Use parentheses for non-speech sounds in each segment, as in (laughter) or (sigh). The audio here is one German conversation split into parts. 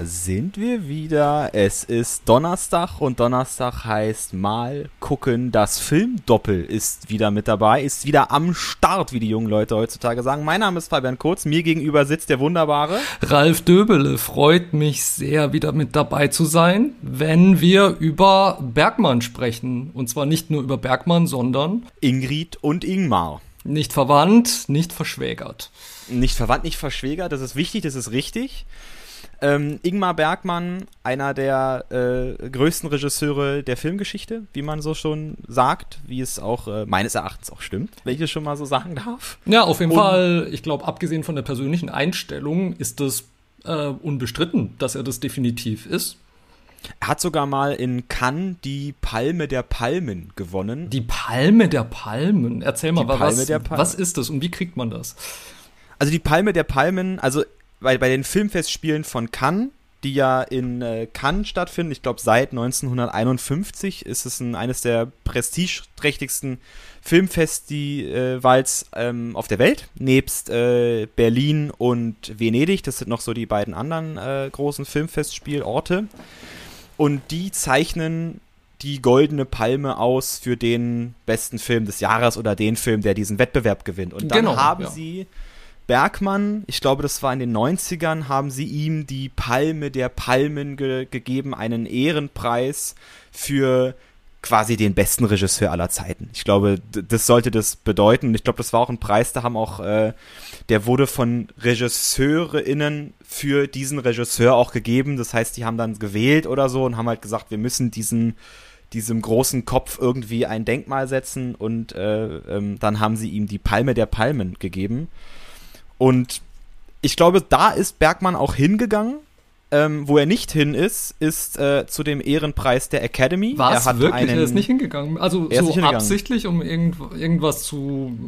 Da sind wir wieder. Es ist Donnerstag und Donnerstag heißt mal gucken. Das Filmdoppel ist wieder mit dabei, ist wieder am Start, wie die jungen Leute heutzutage sagen. Mein Name ist Fabian Kurz, mir gegenüber sitzt der wunderbare Ralf Döbele. Freut mich sehr, wieder mit dabei zu sein, wenn wir über Bergmann sprechen. Und zwar nicht nur über Bergmann, sondern Ingrid und Ingmar. Nicht verwandt, nicht verschwägert. Nicht verwandt, nicht verschwägert, das ist wichtig, das ist richtig. Ähm, Ingmar Bergmann, einer der äh, größten Regisseure der Filmgeschichte, wie man so schon sagt, wie es auch äh, meines Erachtens auch stimmt, wenn ich es schon mal so sagen darf. Ja, auf jeden Und, Fall, ich glaube, abgesehen von der persönlichen Einstellung ist es äh, unbestritten, dass er das definitiv ist. Er hat sogar mal in Cannes die Palme der Palmen gewonnen. Die Palme der Palmen? Erzähl mal, was, was ist das und wie kriegt man das? Also die Palme der Palmen, also bei, bei den Filmfestspielen von Cannes, die ja in äh, Cannes stattfinden, ich glaube seit 1951 ist es ein, eines der prestigeträchtigsten Filmfestivals ähm, auf der Welt, nebst äh, Berlin und Venedig. Das sind noch so die beiden anderen äh, großen Filmfestspielorte. Und die zeichnen die goldene Palme aus für den besten Film des Jahres oder den Film, der diesen Wettbewerb gewinnt. Und dann genau, haben ja. sie Bergmann, ich glaube, das war in den 90ern, haben sie ihm die Palme der Palmen ge gegeben, einen Ehrenpreis für quasi den besten Regisseur aller Zeiten. Ich glaube, das sollte das bedeuten. Ich glaube, das war auch ein Preis, da haben auch, äh, der wurde von RegisseurInnen für diesen Regisseur auch gegeben. Das heißt, die haben dann gewählt oder so und haben halt gesagt, wir müssen diesen diesem großen Kopf irgendwie ein Denkmal setzen und äh, ähm, dann haben sie ihm die Palme der Palmen gegeben. Und ich glaube, da ist Bergmann auch hingegangen. Ähm, wo er nicht hin ist, ist äh, zu dem Ehrenpreis der Academy. War es wirklich? Einen, er ist nicht hingegangen. Also so absichtlich, um irgend, irgendwas zu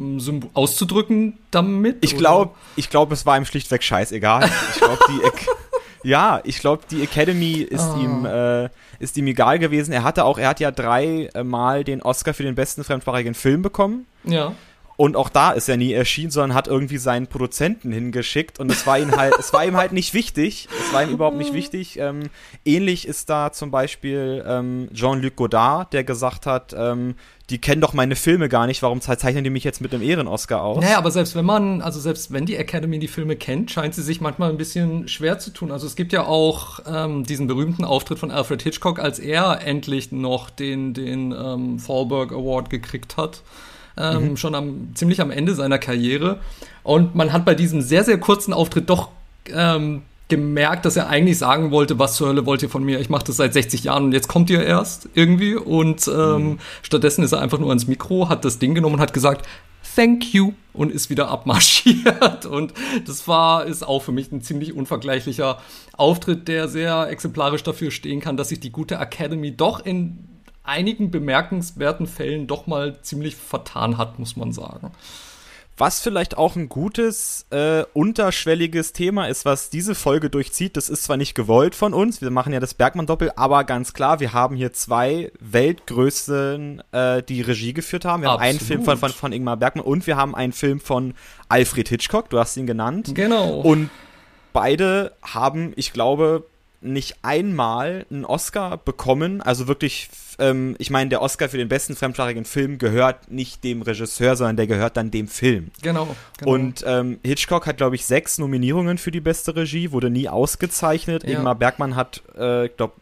auszudrücken damit? Ich glaube, ich glaube, es war ihm schlichtweg scheißegal. Ich glaube, die (laughs) ja, ich glaube, die Academy ist oh. ihm äh, ist ihm egal gewesen. Er hatte auch, er hat ja dreimal den Oscar für den besten fremdsprachigen Film bekommen. Ja. Und auch da ist er nie erschienen, sondern hat irgendwie seinen Produzenten hingeschickt und es war ihm halt, es war ihm halt nicht wichtig. Es war ihm überhaupt nicht wichtig. Ähm, ähnlich ist da zum Beispiel ähm, Jean-Luc Godard, der gesagt hat, ähm, die kennen doch meine Filme gar nicht, warum zeichnen die mich jetzt mit einem Ehren-Oscar aus? Naja, aber selbst wenn man, also selbst wenn die Academy die Filme kennt, scheint sie sich manchmal ein bisschen schwer zu tun. Also es gibt ja auch ähm, diesen berühmten Auftritt von Alfred Hitchcock, als er endlich noch den, den ähm, Fallberg Award gekriegt hat ähm, mhm. schon am, ziemlich am Ende seiner Karriere. Und man hat bei diesem sehr, sehr kurzen Auftritt doch ähm, gemerkt, dass er eigentlich sagen wollte, was zur Hölle wollt ihr von mir? Ich mache das seit 60 Jahren und jetzt kommt ihr erst irgendwie. Und ähm, mhm. stattdessen ist er einfach nur ans Mikro, hat das Ding genommen und hat gesagt, Thank you und ist wieder abmarschiert. (laughs) Und das war, ist auch für mich ein ziemlich unvergleichlicher Auftritt, der sehr exemplarisch dafür stehen kann, dass sich die gute Academy doch in einigen bemerkenswerten Fällen doch mal ziemlich vertan hat, muss man sagen. Was vielleicht auch ein gutes, äh, unterschwelliges Thema ist, was diese Folge durchzieht. Das ist zwar nicht gewollt von uns, wir machen ja das Bergmann-Doppel, aber ganz klar, wir haben hier zwei Weltgrößen, äh, die Regie geführt haben. Wir Absolut. haben einen Film von, von, von Ingmar Bergmann und wir haben einen Film von Alfred Hitchcock, du hast ihn genannt. Genau. Und beide haben, ich glaube, nicht einmal einen Oscar bekommen, also wirklich ähm, ich meine, der Oscar für den besten fremdsprachigen Film gehört nicht dem Regisseur, sondern der gehört dann dem Film. Genau. genau. Und ähm, Hitchcock hat, glaube ich, sechs Nominierungen für die beste Regie, wurde nie ausgezeichnet. Ja. Ingmar Bergmann hat, äh, ich glaube,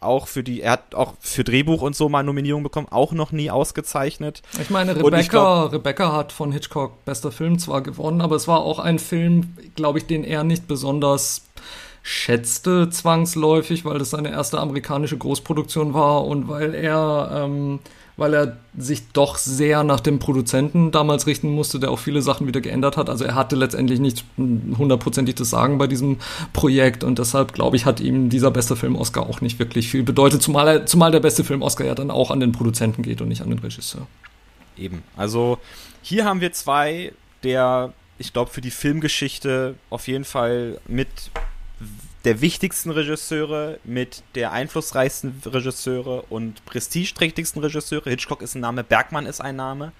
auch für die, er hat auch für Drehbuch und so mal Nominierungen bekommen, auch noch nie ausgezeichnet. Ich meine, Rebecca, ich glaub, Rebecca hat von Hitchcock bester Film zwar gewonnen, aber es war auch ein Film, glaube ich, den er nicht besonders schätzte zwangsläufig, weil das seine erste amerikanische Großproduktion war und weil er, ähm, weil er sich doch sehr nach dem Produzenten damals richten musste, der auch viele Sachen wieder geändert hat. Also er hatte letztendlich nicht hundertprozentig das Sagen bei diesem Projekt und deshalb glaube ich, hat ihm dieser beste Film Oscar auch nicht wirklich viel bedeutet, zumal, er, zumal der beste Film Oscar ja dann auch an den Produzenten geht und nicht an den Regisseur. Eben. Also hier haben wir zwei der ich glaube, für die Filmgeschichte auf jeden Fall mit der wichtigsten Regisseure, mit der einflussreichsten Regisseure und prestigeträchtigsten Regisseure. Hitchcock ist ein Name, Bergmann ist ein Name.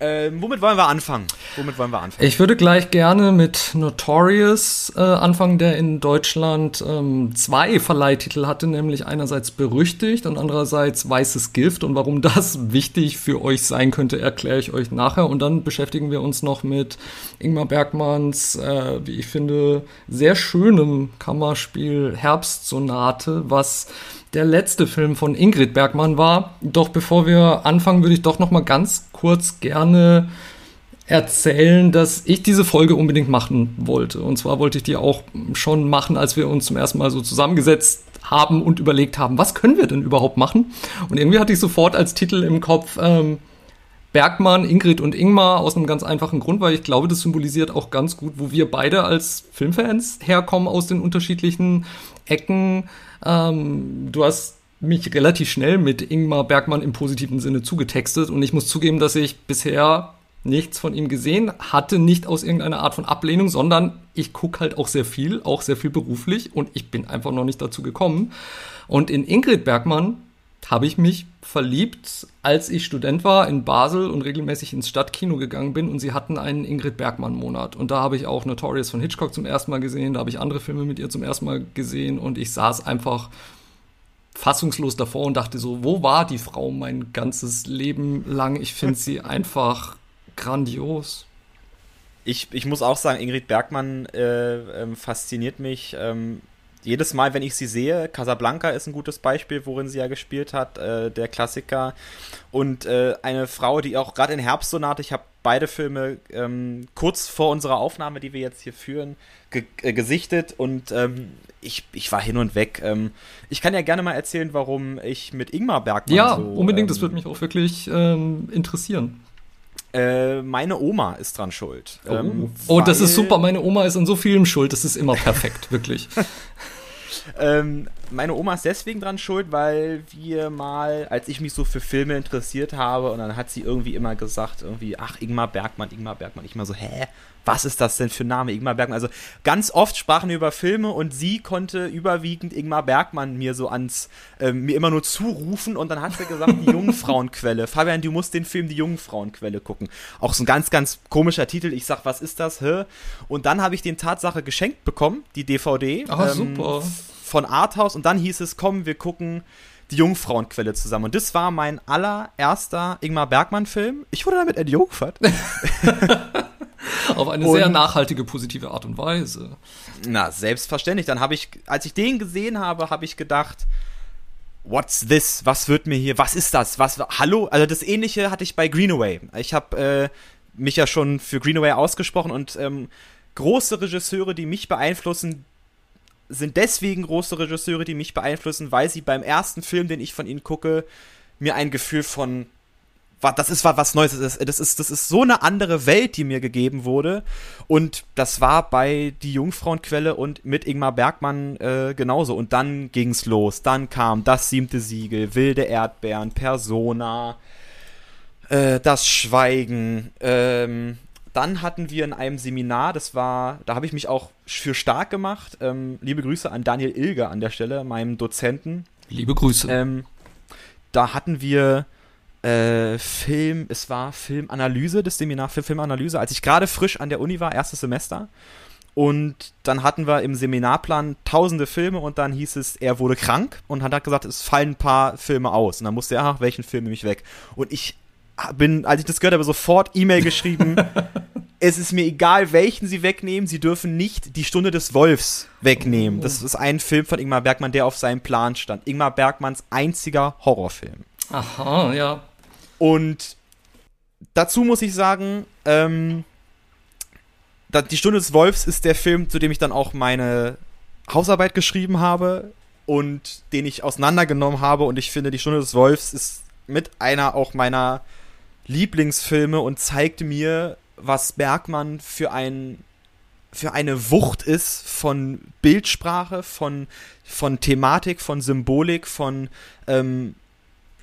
Ähm, womit wollen wir anfangen? Womit wollen wir anfangen? Ich würde gleich gerne mit Notorious äh, anfangen, der in Deutschland ähm, zwei Verleihtitel hatte, nämlich einerseits berüchtigt und andererseits weißes Gift. Und warum das wichtig für euch sein könnte, erkläre ich euch nachher. Und dann beschäftigen wir uns noch mit Ingmar Bergmanns, äh, wie ich finde, sehr schönem Kammerspiel Herbstsonate, was der letzte Film von Ingrid Bergmann war. Doch bevor wir anfangen, würde ich doch noch mal ganz kurz gerne erzählen, dass ich diese Folge unbedingt machen wollte. Und zwar wollte ich die auch schon machen, als wir uns zum ersten Mal so zusammengesetzt haben und überlegt haben, was können wir denn überhaupt machen? Und irgendwie hatte ich sofort als Titel im Kopf ähm, Bergmann, Ingrid und Ingmar aus einem ganz einfachen Grund, weil ich glaube, das symbolisiert auch ganz gut, wo wir beide als Filmfans herkommen aus den unterschiedlichen Ecken. Ähm, du hast mich relativ schnell mit Ingmar Bergmann im positiven Sinne zugetextet und ich muss zugeben, dass ich bisher nichts von ihm gesehen hatte, nicht aus irgendeiner Art von Ablehnung, sondern ich gucke halt auch sehr viel, auch sehr viel beruflich und ich bin einfach noch nicht dazu gekommen. Und in Ingrid Bergmann habe ich mich verliebt, als ich Student war in Basel und regelmäßig ins Stadtkino gegangen bin und sie hatten einen Ingrid Bergmann Monat und da habe ich auch Notorious von Hitchcock zum ersten Mal gesehen, da habe ich andere Filme mit ihr zum ersten Mal gesehen und ich saß einfach fassungslos davor und dachte so, wo war die Frau mein ganzes Leben lang? Ich finde sie (laughs) einfach grandios. Ich, ich muss auch sagen, Ingrid Bergmann äh, äh, fasziniert mich. Ähm, jedes Mal, wenn ich sie sehe, Casablanca ist ein gutes Beispiel, worin sie ja gespielt hat, äh, der Klassiker. Und äh, eine Frau, die auch gerade in Herbstsonate, ich habe beide Filme ähm, kurz vor unserer Aufnahme, die wir jetzt hier führen, ge äh, gesichtet und ähm, ich, ich war hin und weg. Ähm, ich kann ja gerne mal erzählen, warum ich mit Ingmar Bergmann Ja, so, unbedingt, das ähm, würde mich auch wirklich ähm, interessieren. Äh, meine Oma ist dran schuld. Oh. Ähm, oh, das ist super. Meine Oma ist an so vielem schuld. Das ist immer perfekt, wirklich. (laughs) ähm, meine Oma ist deswegen dran schuld, weil wir mal, als ich mich so für Filme interessiert habe, und dann hat sie irgendwie immer gesagt, irgendwie, ach, Ingmar Bergmann, Ingmar Bergmann. Ich mal so, hä? Was ist das denn für ein Name, Ingmar Bergmann? Also ganz oft sprachen wir über Filme und sie konnte überwiegend Ingmar Bergmann mir so ans, äh, mir immer nur zurufen und dann hat sie gesagt, die Jungfrauenquelle. (laughs) Fabian, du musst den Film Die Jungfrauenquelle gucken. Auch so ein ganz, ganz komischer Titel. Ich sag, was ist das? Hä? Und dann habe ich den Tatsache geschenkt bekommen, die DVD. Ah, ähm, super von Arthouse und dann hieß es, komm, wir gucken die Jungfrauenquelle zusammen. Und das war mein allererster Ingmar Bergmann-Film. Ich wurde damit entjungfert. (laughs) (laughs) Auf eine und, sehr nachhaltige, positive Art und Weise. Na, selbstverständlich. Dann habe ich, als ich den gesehen habe, habe ich gedacht, what's this? Was wird mir hier, was ist das? Was, hallo? Also das ähnliche hatte ich bei Greenaway. Ich habe äh, mich ja schon für Greenaway ausgesprochen und ähm, große Regisseure, die mich beeinflussen, sind deswegen große Regisseure, die mich beeinflussen, weil sie beim ersten Film, den ich von ihnen gucke, mir ein Gefühl von das ist was Neues, das ist, das ist, das ist so eine andere Welt, die mir gegeben wurde. Und das war bei Die Jungfrauenquelle und mit Ingmar Bergmann äh, genauso. Und dann ging's los. Dann kam das siebte Siegel, Wilde Erdbeeren, Persona, äh, Das Schweigen, ähm, dann hatten wir in einem Seminar, das war, da habe ich mich auch für stark gemacht. Ähm, liebe Grüße an Daniel Ilger an der Stelle, meinem Dozenten. Liebe Grüße. Ähm, da hatten wir äh, Film, es war Filmanalyse, das Seminar für Filmanalyse, als ich gerade frisch an der Uni war, erstes Semester. Und dann hatten wir im Seminarplan tausende Filme und dann hieß es, er wurde krank und hat gesagt, es fallen ein paar Filme aus. Und dann musste er, ach, welchen Film nehme ich weg? Und ich bin, als ich das gehört habe, sofort E-Mail geschrieben. (laughs) es ist mir egal, welchen sie wegnehmen, sie dürfen nicht die Stunde des Wolfs wegnehmen. Das ist ein Film von Ingmar Bergmann, der auf seinem Plan stand. Ingmar Bergmanns einziger Horrorfilm. Aha, ja. Und dazu muss ich sagen, ähm, die Stunde des Wolfs ist der Film, zu dem ich dann auch meine Hausarbeit geschrieben habe und den ich auseinandergenommen habe. Und ich finde, die Stunde des Wolfs ist mit einer auch meiner Lieblingsfilme und zeigt mir, was Bergmann für ein für eine Wucht ist von Bildsprache, von, von Thematik, von Symbolik, von ähm,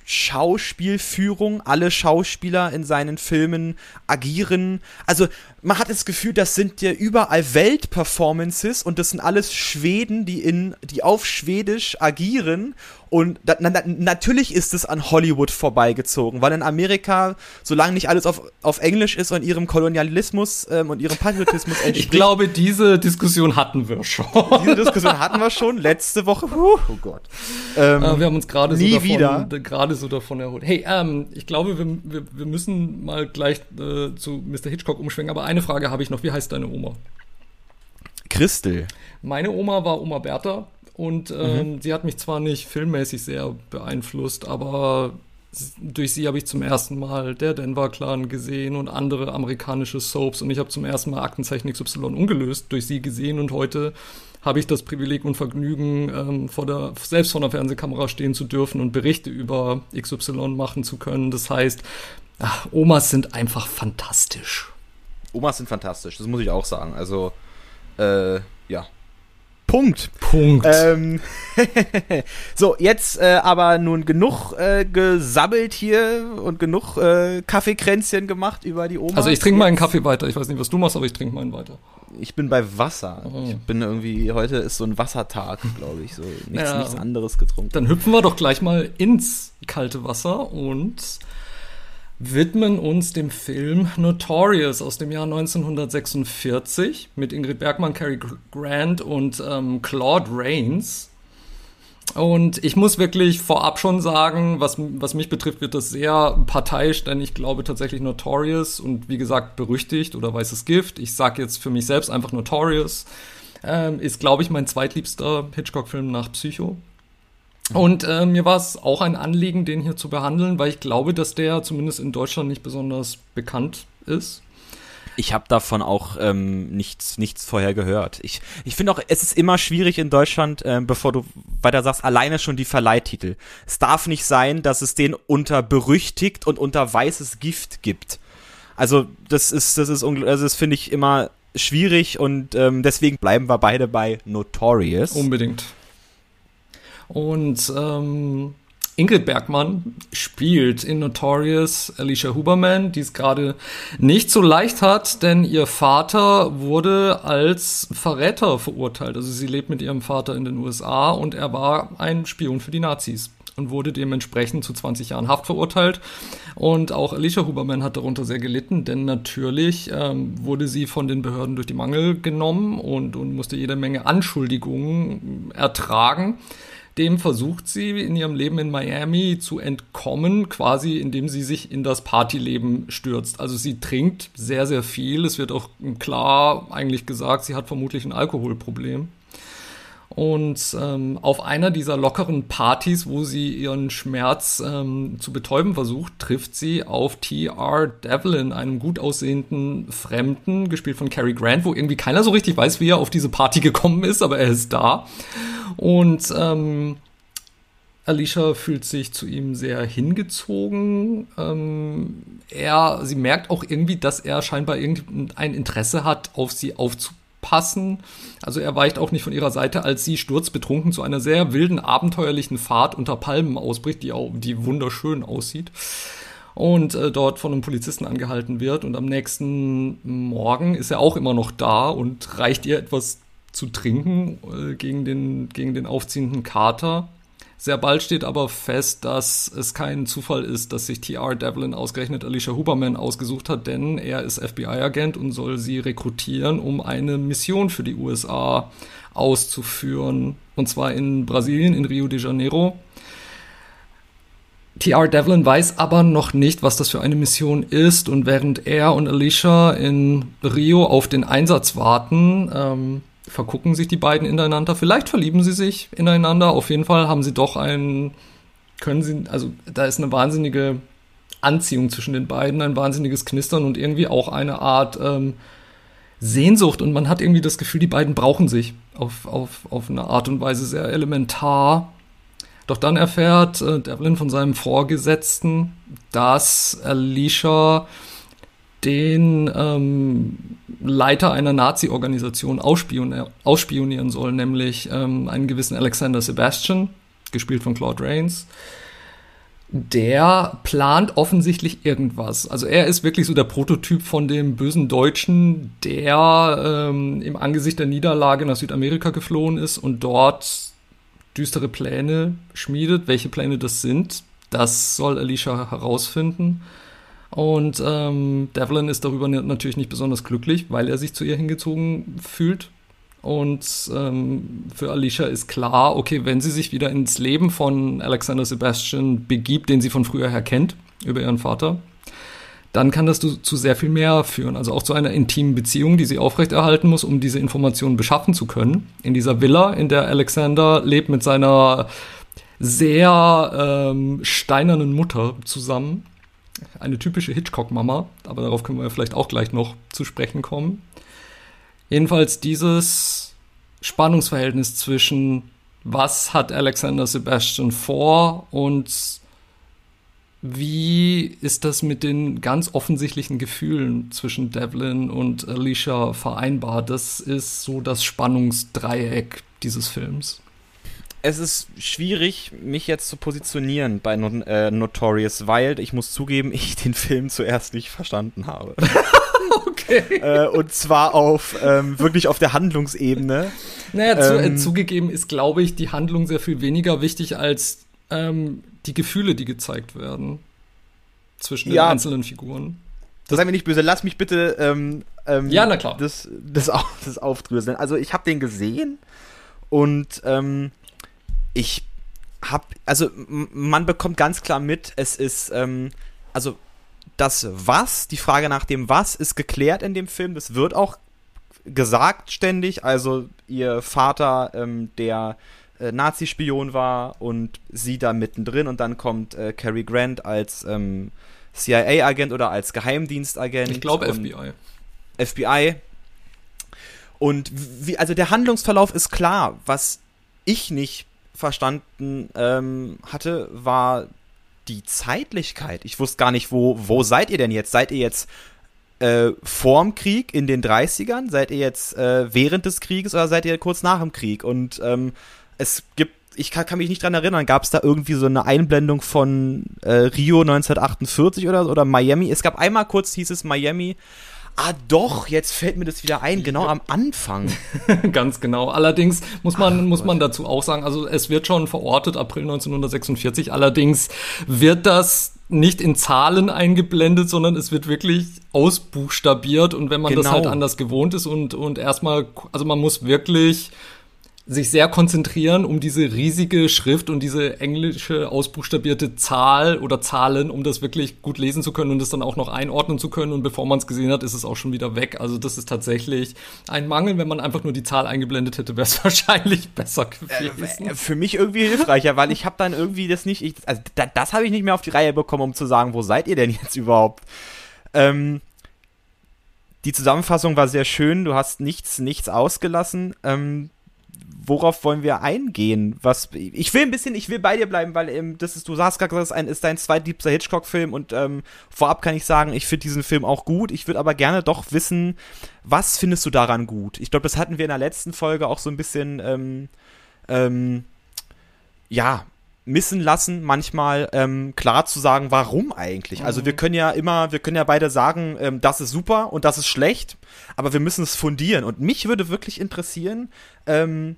Schauspielführung. Alle Schauspieler in seinen Filmen agieren. Also man hat das Gefühl, das sind ja überall Weltperformances und das sind alles Schweden, die in, die auf Schwedisch agieren Und da, na, natürlich ist es an Hollywood vorbeigezogen, weil in Amerika, solange nicht alles auf, auf Englisch ist und ihrem Kolonialismus ähm, und ihrem Patriotismus (laughs) entspricht. Ich glaube, diese Diskussion hatten wir schon. Diese Diskussion hatten wir schon letzte Woche. Oh Gott. Ähm, äh, wir haben uns gerade so, davon, so davon erholt. Hey, ähm, ich glaube, wir, wir, wir müssen mal gleich äh, zu Mr. Hitchcock umschwenken, aber eine Frage habe ich noch. Wie heißt deine Oma? Christel. Meine Oma war Oma Bertha und ähm, mhm. sie hat mich zwar nicht filmmäßig sehr beeinflusst, aber durch sie habe ich zum ersten Mal der Denver Clan gesehen und andere amerikanische Soaps und ich habe zum ersten Mal Aktenzeichen XY ungelöst durch sie gesehen und heute habe ich das Privileg und Vergnügen, ähm, vor der, selbst vor der Fernsehkamera stehen zu dürfen und Berichte über XY machen zu können. Das heißt, ach, Omas sind einfach fantastisch. Omas sind fantastisch, das muss ich auch sagen. Also, äh, ja, Punkt. Punkt. Ähm, (laughs) so, jetzt äh, aber nun genug äh, gesabbelt hier und genug äh, Kaffeekränzchen gemacht über die Oma. Also ich trinke meinen Kaffee weiter. Ich weiß nicht, was du machst, aber ich trinke meinen weiter. Ich bin bei Wasser. Oh. Ich bin irgendwie, heute ist so ein Wassertag, glaube ich. So nichts, ja. nichts anderes getrunken. Dann hüpfen wir doch gleich mal ins kalte Wasser und widmen uns dem Film Notorious aus dem Jahr 1946 mit Ingrid Bergmann, Cary Grant und ähm, Claude Rains. Und ich muss wirklich vorab schon sagen, was, was mich betrifft, wird das sehr parteiisch, denn ich glaube tatsächlich Notorious und wie gesagt berüchtigt oder weißes Gift. Ich sage jetzt für mich selbst einfach Notorious. Ähm, ist, glaube ich, mein zweitliebster Hitchcock-Film nach Psycho. Und äh, mir war es auch ein Anliegen, den hier zu behandeln, weil ich glaube, dass der zumindest in Deutschland nicht besonders bekannt ist. Ich habe davon auch ähm, nichts, nichts vorher gehört. Ich, ich finde auch, es ist immer schwierig in Deutschland, äh, bevor du weiter sagst, alleine schon die Verleihtitel. Es darf nicht sein, dass es den unter berüchtigt und unter weißes Gift gibt. Also das ist, das ist, also das finde ich immer schwierig und ähm, deswegen bleiben wir beide bei Notorious. Unbedingt. Und ähm, Ingrid Bergmann spielt in Notorious Alicia Huberman, die es gerade nicht so leicht hat, denn ihr Vater wurde als Verräter verurteilt. Also sie lebt mit ihrem Vater in den USA und er war ein Spion für die Nazis und wurde dementsprechend zu 20 Jahren Haft verurteilt. Und auch Alicia Huberman hat darunter sehr gelitten, denn natürlich ähm, wurde sie von den Behörden durch die Mangel genommen und, und musste jede Menge Anschuldigungen ertragen. Dem versucht sie in ihrem Leben in Miami zu entkommen, quasi indem sie sich in das Partyleben stürzt. Also sie trinkt sehr, sehr viel. Es wird auch klar eigentlich gesagt, sie hat vermutlich ein Alkoholproblem. Und ähm, auf einer dieser lockeren Partys, wo sie ihren Schmerz ähm, zu betäuben versucht, trifft sie auf T.R. Devlin, einem gut aussehenden Fremden, gespielt von Cary Grant, wo irgendwie keiner so richtig weiß, wie er auf diese Party gekommen ist, aber er ist da. Und ähm, Alicia fühlt sich zu ihm sehr hingezogen. Ähm, er, sie merkt auch irgendwie, dass er scheinbar irgendein Interesse hat, auf sie aufzupassen. Also er weicht auch nicht von ihrer Seite, als sie sturzbetrunken zu einer sehr wilden, abenteuerlichen Fahrt unter Palmen ausbricht, die, auch, die wunderschön aussieht. Und äh, dort von einem Polizisten angehalten wird. Und am nächsten Morgen ist er auch immer noch da und reicht ihr etwas zu trinken äh, gegen, den, gegen den aufziehenden Kater. Sehr bald steht aber fest, dass es kein Zufall ist, dass sich TR Devlin ausgerechnet Alicia Huberman ausgesucht hat, denn er ist FBI-Agent und soll sie rekrutieren, um eine Mission für die USA auszuführen. Und zwar in Brasilien, in Rio de Janeiro. TR Devlin weiß aber noch nicht, was das für eine Mission ist. Und während er und Alicia in Rio auf den Einsatz warten, ähm, vergucken sich die beiden ineinander. Vielleicht verlieben sie sich ineinander. Auf jeden Fall haben sie doch einen, können sie, also da ist eine wahnsinnige Anziehung zwischen den beiden, ein wahnsinniges Knistern und irgendwie auch eine Art ähm, Sehnsucht. Und man hat irgendwie das Gefühl, die beiden brauchen sich auf, auf, auf eine Art und Weise sehr elementar. Doch dann erfährt äh, Devlin von seinem Vorgesetzten, dass Alicia den ähm, Leiter einer Nazi-Organisation ausspionieren soll, nämlich ähm, einen gewissen Alexander Sebastian, gespielt von Claude Rains. Der plant offensichtlich irgendwas. Also er ist wirklich so der Prototyp von dem bösen Deutschen, der ähm, im Angesicht der Niederlage nach Südamerika geflohen ist und dort düstere Pläne schmiedet. Welche Pläne das sind, das soll Alicia herausfinden. Und ähm, Devlin ist darüber natürlich nicht besonders glücklich, weil er sich zu ihr hingezogen fühlt. Und ähm, für Alicia ist klar, okay, wenn sie sich wieder ins Leben von Alexander Sebastian begibt, den sie von früher her kennt, über ihren Vater, dann kann das zu, sehr viel mehr führen. Also auch zu einer intimen Beziehung, die sie aufrechterhalten muss, um diese Informationen beschaffen zu können. In dieser Villa, in der Alexander lebt mit seiner sehr ähm, steinernen Mutter zusammen. Eine typische Hitchcock-Mama, aber darauf können wir vielleicht auch gleich noch zu sprechen kommen. Jedenfalls dieses Spannungsverhältnis zwischen was hat Alexander Sebastian vor und wie ist das mit den ganz offensichtlichen Gefühlen zwischen Devlin und Alicia vereinbar? Das ist so das Spannungsdreieck dieses Films. Es ist schwierig, mich jetzt zu positionieren bei Not äh, Notorious, weil ich muss zugeben, (laughs) ich den Film zuerst nicht verstanden habe. (laughs) okay. äh, und zwar auf ähm, wirklich auf der Handlungsebene. Naja, zu, äh, ähm, zugegeben ist, glaube ich, die Handlung sehr viel weniger wichtig als ähm, die Gefühle, die gezeigt werden zwischen ja, den einzelnen Figuren. Das sei mir nicht böse, lass mich bitte ähm, ähm, ja, na klar. Das, das, das aufdröseln. Also ich habe den gesehen und ähm, ich habe, also man bekommt ganz klar mit, es ist, ähm, also das Was, die Frage nach dem Was ist geklärt in dem Film. Das wird auch gesagt ständig. Also ihr Vater, ähm, der äh, Nazi-Spion war und sie da mittendrin und dann kommt äh, Cary Grant als ähm, CIA-Agent oder als Geheimdienstagent. Ich glaube FBI. FBI. Und wie, also der Handlungsverlauf ist klar. Was ich nicht verstanden ähm, hatte, war die Zeitlichkeit. Ich wusste gar nicht, wo, wo seid ihr denn jetzt? Seid ihr jetzt äh, vorm Krieg in den 30ern? Seid ihr jetzt äh, während des Krieges oder seid ihr kurz nach dem Krieg? Und ähm, es gibt, ich kann, kann mich nicht dran erinnern, gab es da irgendwie so eine Einblendung von äh, Rio 1948 oder, oder Miami? Es gab einmal kurz, hieß es Miami. Ah doch, jetzt fällt mir das wieder ein, genau am Anfang. (laughs) Ganz genau. Allerdings muss man, Ach, muss man dazu auch sagen, also es wird schon verortet, April 1946, allerdings wird das nicht in Zahlen eingeblendet, sondern es wird wirklich ausbuchstabiert und wenn man genau. das halt anders gewohnt ist und, und erstmal, also man muss wirklich sich sehr konzentrieren, um diese riesige Schrift und diese englische ausbuchstabierte Zahl oder Zahlen, um das wirklich gut lesen zu können und das dann auch noch einordnen zu können. Und bevor man es gesehen hat, ist es auch schon wieder weg. Also das ist tatsächlich ein Mangel. Wenn man einfach nur die Zahl eingeblendet hätte, wäre es (laughs) wahrscheinlich besser gewesen. Äh, für mich irgendwie hilfreicher, weil ich habe dann irgendwie das nicht, ich, also da, das habe ich nicht mehr auf die Reihe bekommen, um zu sagen, wo seid ihr denn jetzt überhaupt? Ähm, die Zusammenfassung war sehr schön. Du hast nichts, nichts ausgelassen. Ähm, worauf wollen wir eingehen? Was ich will ein bisschen, ich will bei dir bleiben, weil ähm, das ist, du sagst gerade, das ist, ein, ist dein zweitliebster Hitchcock-Film und ähm, vorab kann ich sagen, ich finde diesen Film auch gut. Ich würde aber gerne doch wissen, was findest du daran gut? Ich glaube, das hatten wir in der letzten Folge auch so ein bisschen, ähm, ähm, ja, missen lassen, manchmal ähm, klar zu sagen, warum eigentlich. Also wir mhm. können ja immer, wir können ja beide sagen, ähm, das ist super und das ist schlecht, aber wir müssen es fundieren. Und mich würde wirklich interessieren, ähm,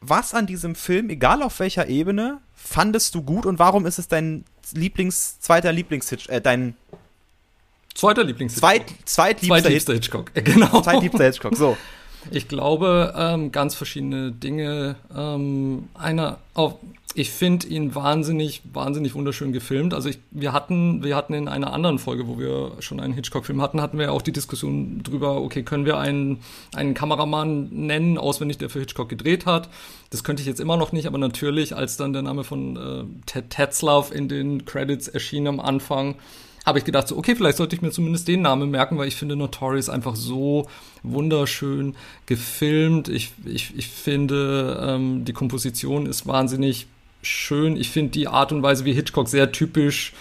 was an diesem Film, egal auf welcher Ebene, fandest du gut und warum ist es dein Lieblings, zweiter Lieblingshitch, äh, dein zweiter Lieblingshitchcock. Zweit, zweitliebster, zweitliebster Hitchcock. (laughs) Genau. Zweitliebster Hitchcock, so. Ich glaube, ähm, ganz verschiedene Dinge. Ähm, einer, auf, ich finde ihn wahnsinnig, wahnsinnig wunderschön gefilmt. Also ich, wir hatten, wir hatten in einer anderen Folge, wo wir schon einen Hitchcock-Film hatten, hatten wir auch die Diskussion drüber, okay, können wir einen, einen Kameramann nennen, auswendig, der für Hitchcock gedreht hat. Das könnte ich jetzt immer noch nicht, aber natürlich, als dann der Name von äh, Ted Tetzlaff in den Credits erschien am Anfang, habe ich gedacht, so, okay, vielleicht sollte ich mir zumindest den Namen merken, weil ich finde Notorious einfach so wunderschön gefilmt. Ich, ich, ich finde, ähm, die Komposition ist wahnsinnig schön. Ich finde die Art und Weise, wie Hitchcock sehr typisch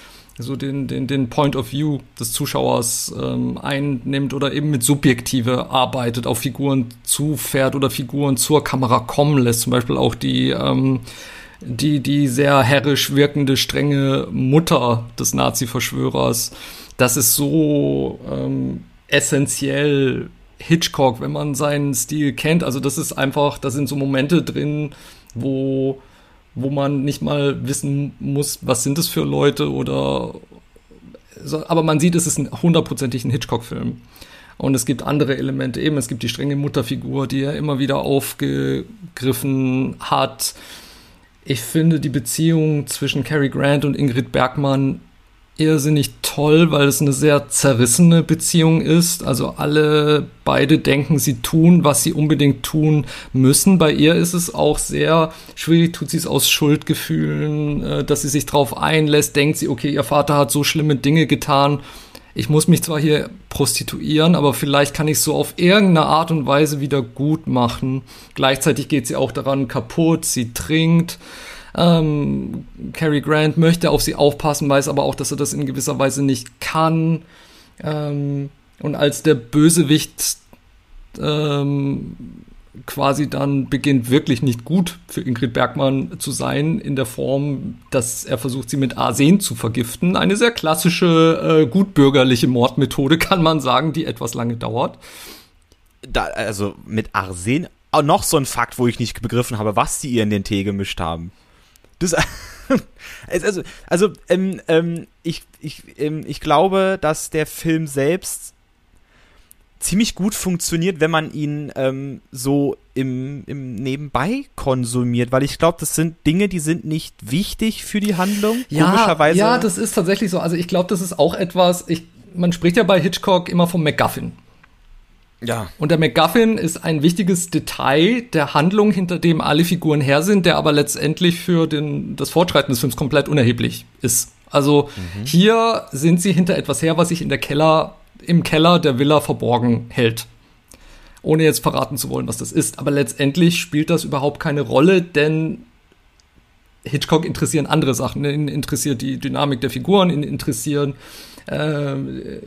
so den, den, den Point of View des Zuschauers ähm, einnimmt oder eben mit Subjektive arbeitet, auf Figuren zufährt oder Figuren zur Kamera kommen lässt. Zum Beispiel auch die, ähm, die, die sehr herrisch wirkende, strenge Mutter des Nazi-Verschwörers. Das ist so ähm, essentiell Hitchcock, wenn man seinen Stil kennt. Also das ist einfach, da sind so Momente drin, wo wo man nicht mal wissen muss, was sind es für Leute oder so, aber man sieht, es ist ein hundertprozentig ein Hitchcock-Film. Und es gibt andere Elemente eben. Es gibt die strenge Mutterfigur, die er immer wieder aufgegriffen hat. Ich finde die Beziehung zwischen Cary Grant und Ingrid Bergmann irrsinnig toll, weil es eine sehr zerrissene Beziehung ist. Also alle beide denken, sie tun, was sie unbedingt tun müssen. Bei ihr ist es auch sehr schwierig, tut sie es aus Schuldgefühlen, äh, dass sie sich darauf einlässt, denkt sie, okay, ihr Vater hat so schlimme Dinge getan. Ich muss mich zwar hier prostituieren, aber vielleicht kann ich es so auf irgendeine Art und Weise wieder gut machen. Gleichzeitig geht sie auch daran kaputt, sie trinkt ähm, Cary Grant möchte auf sie aufpassen, weiß aber auch, dass er das in gewisser Weise nicht kann. Ähm, und als der Bösewicht ähm, quasi dann beginnt wirklich nicht gut für Ingrid Bergmann zu sein, in der Form, dass er versucht, sie mit Arsen zu vergiften. Eine sehr klassische, äh, gutbürgerliche Mordmethode, (laughs) kann man sagen, die etwas lange dauert. Da, also mit Arsen, auch noch so ein Fakt, wo ich nicht begriffen habe, was die ihr in den Tee gemischt haben. Das, (laughs) also, also ähm, ähm, ich, ich, ähm, ich glaube, dass der Film selbst ziemlich gut funktioniert, wenn man ihn ähm, so im, im Nebenbei konsumiert, weil ich glaube, das sind Dinge, die sind nicht wichtig für die Handlung. Ja, komischerweise. Ja, das ist tatsächlich so. Also ich glaube, das ist auch etwas, ich, man spricht ja bei Hitchcock immer vom MacGuffin. Ja. Und der MacGuffin ist ein wichtiges Detail der Handlung, hinter dem alle Figuren her sind, der aber letztendlich für den, das Fortschreiten des Films komplett unerheblich ist. Also mhm. hier sind sie hinter etwas her, was sich in der Keller, im Keller der Villa verborgen hält. Ohne jetzt verraten zu wollen, was das ist. Aber letztendlich spielt das überhaupt keine Rolle, denn Hitchcock interessieren andere Sachen. Ihn interessiert die Dynamik der Figuren, ihn interessieren äh,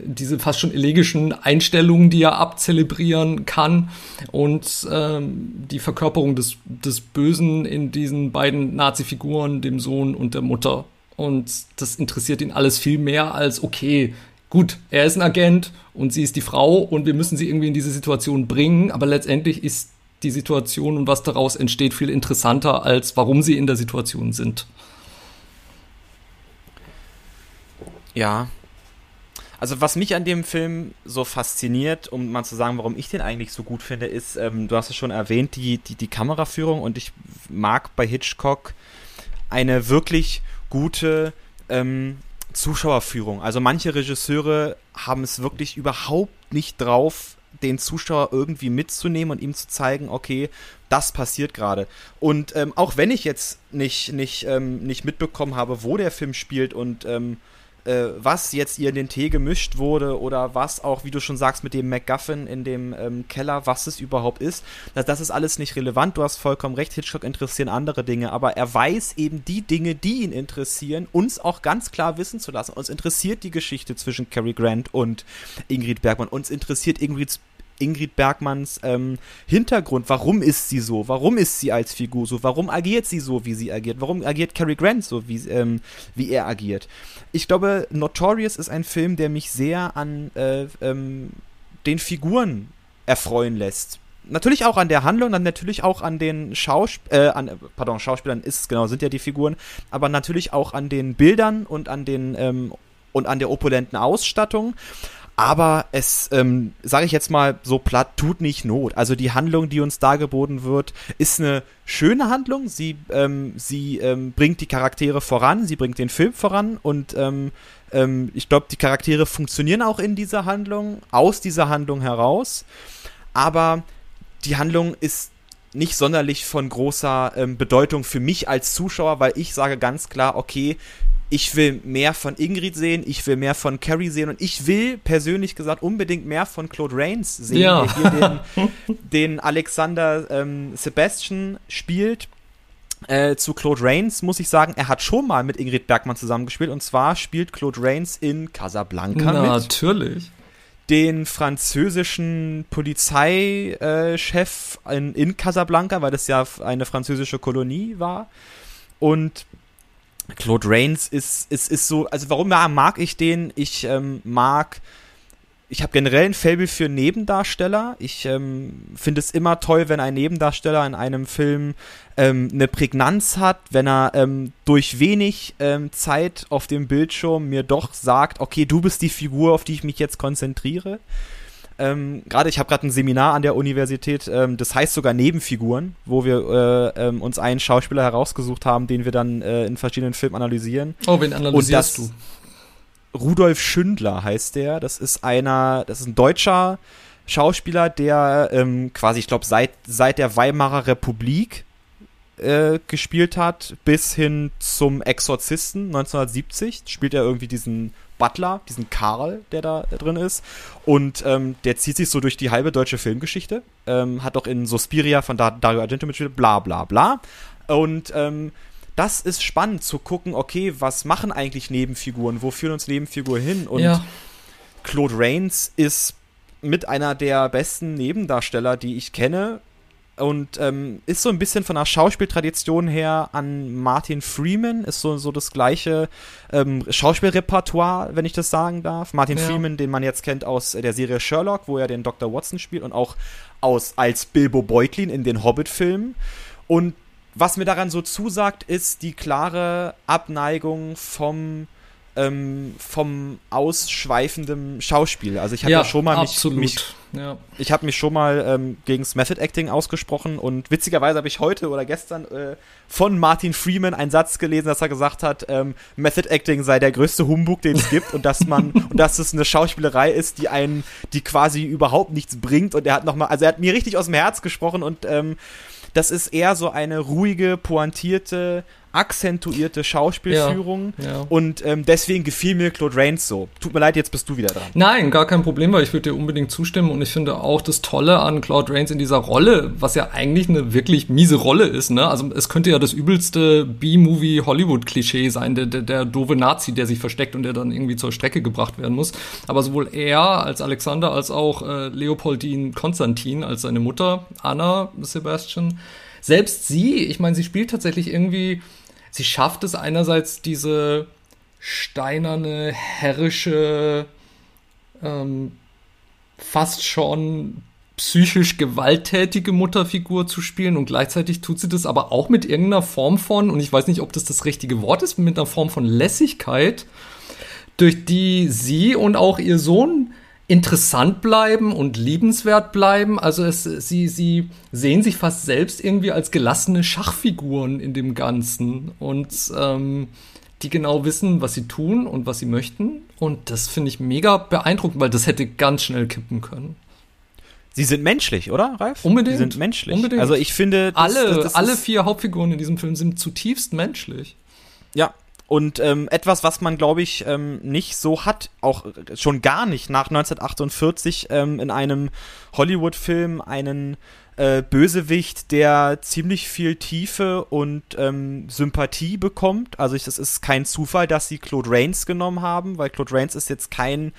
diese fast schon elegischen Einstellungen, die er abzelebrieren kann und ähm, die Verkörperung des, des Bösen in diesen beiden Nazi-Figuren, dem Sohn und der Mutter. Und das interessiert ihn alles viel mehr als, okay, gut, er ist ein Agent und sie ist die Frau und wir müssen sie irgendwie in diese Situation bringen, aber letztendlich ist die Situation und was daraus entsteht viel interessanter, als warum sie in der Situation sind. Ja, also was mich an dem Film so fasziniert, um mal zu sagen, warum ich den eigentlich so gut finde, ist, ähm, du hast es schon erwähnt, die, die, die Kameraführung und ich mag bei Hitchcock eine wirklich gute ähm, Zuschauerführung. Also manche Regisseure haben es wirklich überhaupt nicht drauf, den Zuschauer irgendwie mitzunehmen und ihm zu zeigen, okay, das passiert gerade. Und ähm, auch wenn ich jetzt nicht, nicht, ähm, nicht mitbekommen habe, wo der Film spielt und ähm, äh, was jetzt ihr in den Tee gemischt wurde oder was auch, wie du schon sagst, mit dem MacGuffin in dem ähm, Keller, was es überhaupt ist. Das, das ist alles nicht relevant. Du hast vollkommen recht. Hitchcock interessieren andere Dinge, aber er weiß eben die Dinge, die ihn interessieren, uns auch ganz klar wissen zu lassen. Uns interessiert die Geschichte zwischen Cary Grant und Ingrid Bergmann. Uns interessiert Ingrid Ingrid Bergmanns ähm, Hintergrund. Warum ist sie so? Warum ist sie als Figur so? Warum agiert sie so, wie sie agiert? Warum agiert Cary Grant so, wie, ähm, wie er agiert? Ich glaube, Notorious ist ein Film, der mich sehr an äh, ähm, den Figuren erfreuen lässt. Natürlich auch an der Handlung, dann natürlich auch an den Schausp äh, an, pardon, Schauspielern ist es genau, sind ja die Figuren, aber natürlich auch an den Bildern und an den ähm, und an der opulenten Ausstattung. Aber es, ähm, sage ich jetzt mal so platt, tut nicht Not. Also die Handlung, die uns dargeboten wird, ist eine schöne Handlung. Sie, ähm, sie ähm, bringt die Charaktere voran, sie bringt den Film voran und ähm, ähm, ich glaube, die Charaktere funktionieren auch in dieser Handlung, aus dieser Handlung heraus. Aber die Handlung ist nicht sonderlich von großer ähm, Bedeutung für mich als Zuschauer, weil ich sage ganz klar, okay, ich will mehr von Ingrid sehen, ich will mehr von Carrie sehen und ich will persönlich gesagt unbedingt mehr von Claude Rains sehen, ja. der hier den, (laughs) den Alexander ähm, Sebastian spielt. Äh, zu Claude Rains muss ich sagen, er hat schon mal mit Ingrid Bergmann zusammengespielt und zwar spielt Claude Rains in Casablanca Na, mit. Natürlich. Den französischen Polizeichef äh, in, in Casablanca, weil das ja eine französische Kolonie war. Und Claude Rains ist, ist, ist so, also warum mag ich den? Ich ähm, mag ich habe generell ein Faible für Nebendarsteller. Ich ähm, finde es immer toll, wenn ein Nebendarsteller in einem Film ähm, eine Prägnanz hat, wenn er ähm, durch wenig ähm, Zeit auf dem Bildschirm mir doch sagt, okay, du bist die Figur, auf die ich mich jetzt konzentriere. Ähm, gerade ich habe gerade ein Seminar an der Universität, ähm, das heißt sogar Nebenfiguren, wo wir äh, ähm, uns einen Schauspieler herausgesucht haben, den wir dann äh, in verschiedenen Filmen analysieren. Oh, wen analysierst du? Rudolf Schündler heißt der. Das ist einer, das ist ein deutscher Schauspieler, der ähm, quasi, ich glaube, seit, seit der Weimarer Republik äh, gespielt hat, bis hin zum Exorzisten 1970. Spielt er irgendwie diesen Butler, diesen Karl, der da drin ist. Und ähm, der zieht sich so durch die halbe deutsche Filmgeschichte. Ähm, hat auch in Suspiria von Dario Argento mitgespielt, bla bla bla. Und ähm, das ist spannend zu gucken, okay, was machen eigentlich Nebenfiguren? Wo führen uns Nebenfiguren hin? Und ja. Claude Rains ist mit einer der besten Nebendarsteller, die ich kenne. Und ähm, ist so ein bisschen von der Schauspieltradition her an Martin Freeman, ist so, so das gleiche ähm, Schauspielrepertoire, wenn ich das sagen darf. Martin ja. Freeman, den man jetzt kennt aus der Serie Sherlock, wo er den Dr. Watson spielt und auch aus, als Bilbo Beutlin in den Hobbit-Filmen. Und was mir daran so zusagt, ist die klare Abneigung vom ähm, vom ausschweifenden Schauspiel. Also ich habe ja, ja, schon mal mich, mich ja. ich habe mich schon mal ähm, gegen das Method Acting ausgesprochen und witzigerweise habe ich heute oder gestern äh, von Martin Freeman einen Satz gelesen, dass er gesagt hat, ähm, Method Acting sei der größte Humbug, den es gibt und dass man (laughs) und dass es eine Schauspielerei ist, die einen, die quasi überhaupt nichts bringt und er hat noch mal, also er hat mir richtig aus dem Herz gesprochen und ähm, das ist eher so eine ruhige, pointierte, akzentuierte Schauspielführung. Ja, ja. Und ähm, deswegen gefiel mir Claude Rains so. Tut mir leid, jetzt bist du wieder dran. Nein, gar kein Problem, weil ich würde dir unbedingt zustimmen. Und ich finde auch das Tolle an Claude Rains in dieser Rolle, was ja eigentlich eine wirklich miese Rolle ist. Ne? Also es könnte ja das übelste B-Movie-Hollywood-Klischee sein, der, der, der doofe Nazi, der sich versteckt und der dann irgendwie zur Strecke gebracht werden muss. Aber sowohl er als Alexander als auch äh, Leopoldine Konstantin als seine Mutter, Anna Sebastian, selbst sie, ich meine, sie spielt tatsächlich irgendwie sie schafft es einerseits diese steinerne, herrische, ähm, fast schon psychisch gewalttätige Mutterfigur zu spielen und gleichzeitig tut sie das aber auch mit irgendeiner Form von, und ich weiß nicht, ob das das richtige Wort ist, mit einer Form von Lässigkeit, durch die sie und auch ihr Sohn interessant bleiben und liebenswert bleiben. Also es, sie, sie sehen sich fast selbst irgendwie als gelassene Schachfiguren in dem Ganzen und ähm, die genau wissen, was sie tun und was sie möchten. Und das finde ich mega beeindruckend, weil das hätte ganz schnell kippen können. Sie sind menschlich, oder, Ralf? Unbedingt. Sie sind menschlich. Unbedingt. Also ich finde, das, alle, das, das alle vier Hauptfiguren in diesem Film sind zutiefst menschlich. Ja, und ähm, etwas, was man, glaube ich, ähm, nicht so hat, auch schon gar nicht nach 1948 ähm, in einem Hollywood-Film einen äh, Bösewicht, der ziemlich viel Tiefe und ähm, Sympathie bekommt. Also es ist kein Zufall, dass sie Claude Rains genommen haben, weil Claude Rains ist jetzt kein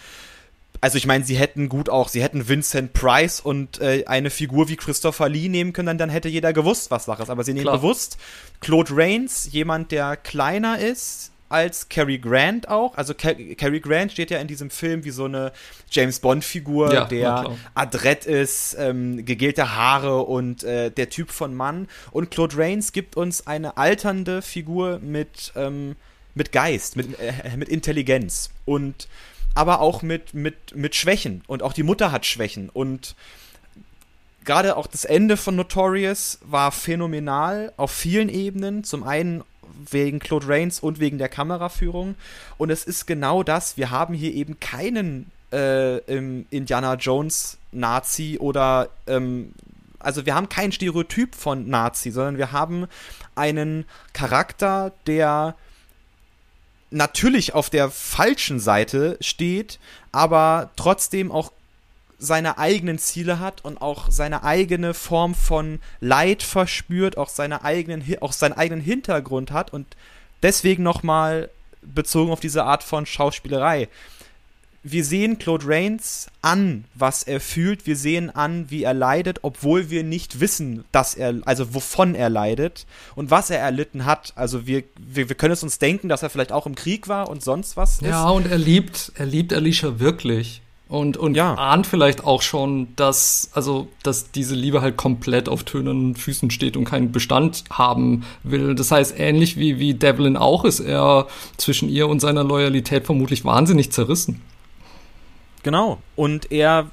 also ich meine, sie hätten gut auch, sie hätten Vincent Price und äh, eine Figur wie Christopher Lee nehmen können, dann, dann hätte jeder gewusst, was Sache ist. Aber sie nehmen Klar. bewusst Claude Rains, jemand, der kleiner ist als Cary Grant auch. Also Cary Grant steht ja in diesem Film wie so eine James Bond-Figur, ja, der adrett ist, ähm, gegelte Haare und äh, der Typ von Mann. Und Claude Rains gibt uns eine alternde Figur mit, ähm, mit Geist, mit, äh, mit Intelligenz. Und aber auch mit, mit, mit Schwächen. Und auch die Mutter hat Schwächen. Und gerade auch das Ende von Notorious war phänomenal auf vielen Ebenen. Zum einen wegen Claude Rains und wegen der Kameraführung. Und es ist genau das. Wir haben hier eben keinen äh, Indiana Jones Nazi oder ähm, also wir haben kein Stereotyp von Nazi, sondern wir haben einen Charakter, der natürlich auf der falschen Seite steht, aber trotzdem auch seine eigenen Ziele hat und auch seine eigene Form von Leid verspürt, auch seine eigenen, auch seinen eigenen Hintergrund hat und deswegen nochmal bezogen auf diese Art von Schauspielerei wir sehen Claude Rains an, was er fühlt. Wir sehen an, wie er leidet, obwohl wir nicht wissen, dass er, also wovon er leidet und was er erlitten hat. Also wir, wir, wir können es uns denken, dass er vielleicht auch im Krieg war und sonst was. Ja, ist. und er liebt, er liebt Alicia wirklich. Und, und ja. ahnt vielleicht auch schon, dass, also, dass diese Liebe halt komplett auf tönernen Füßen steht und keinen Bestand haben will. Das heißt, ähnlich wie, wie Devlin auch ist er zwischen ihr und seiner Loyalität vermutlich wahnsinnig zerrissen. Genau. Und er,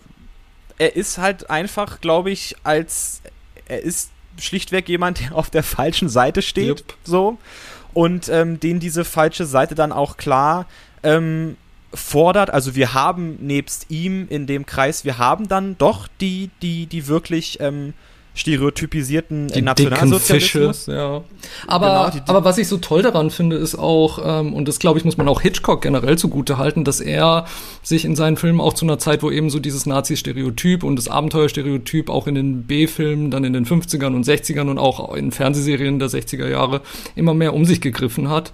er ist halt einfach, glaube ich, als, er ist schlichtweg jemand, der auf der falschen Seite steht. Yep. So. Und ähm, den diese falsche Seite dann auch klar ähm, fordert, also wir haben nebst ihm in dem Kreis, wir haben dann doch die, die, die wirklich ähm, stereotypisierten die Nationalsozialismus. Fische, ja. Aber, genau, die, die aber was ich so toll daran finde, ist auch, ähm, und das glaube ich, muss man auch Hitchcock generell zugute halten, dass er sich in seinen Filmen auch zu einer Zeit, wo eben so dieses Nazi-Stereotyp und das Abenteuerstereotyp auch in den B-Filmen, dann in den 50ern und 60ern und auch in Fernsehserien der 60er Jahre immer mehr um sich gegriffen hat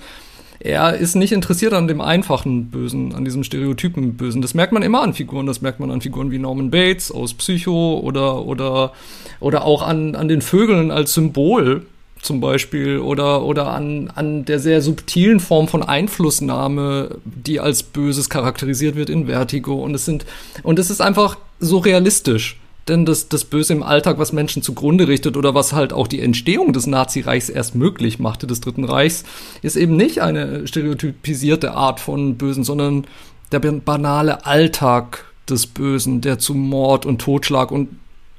er ist nicht interessiert an dem einfachen Bösen, an diesem Stereotypen Bösen. Das merkt man immer an Figuren. Das merkt man an Figuren wie Norman Bates aus Psycho oder, oder, oder auch an, an den Vögeln als Symbol zum Beispiel oder, oder an, an der sehr subtilen Form von Einflussnahme, die als Böses charakterisiert wird in Vertigo. Und es sind, und es ist einfach so realistisch denn das, das Böse im Alltag, was Menschen zugrunde richtet oder was halt auch die Entstehung des Nazireichs erst möglich machte, des Dritten Reichs, ist eben nicht eine stereotypisierte Art von Bösen, sondern der banale Alltag des Bösen, der zu Mord und Totschlag und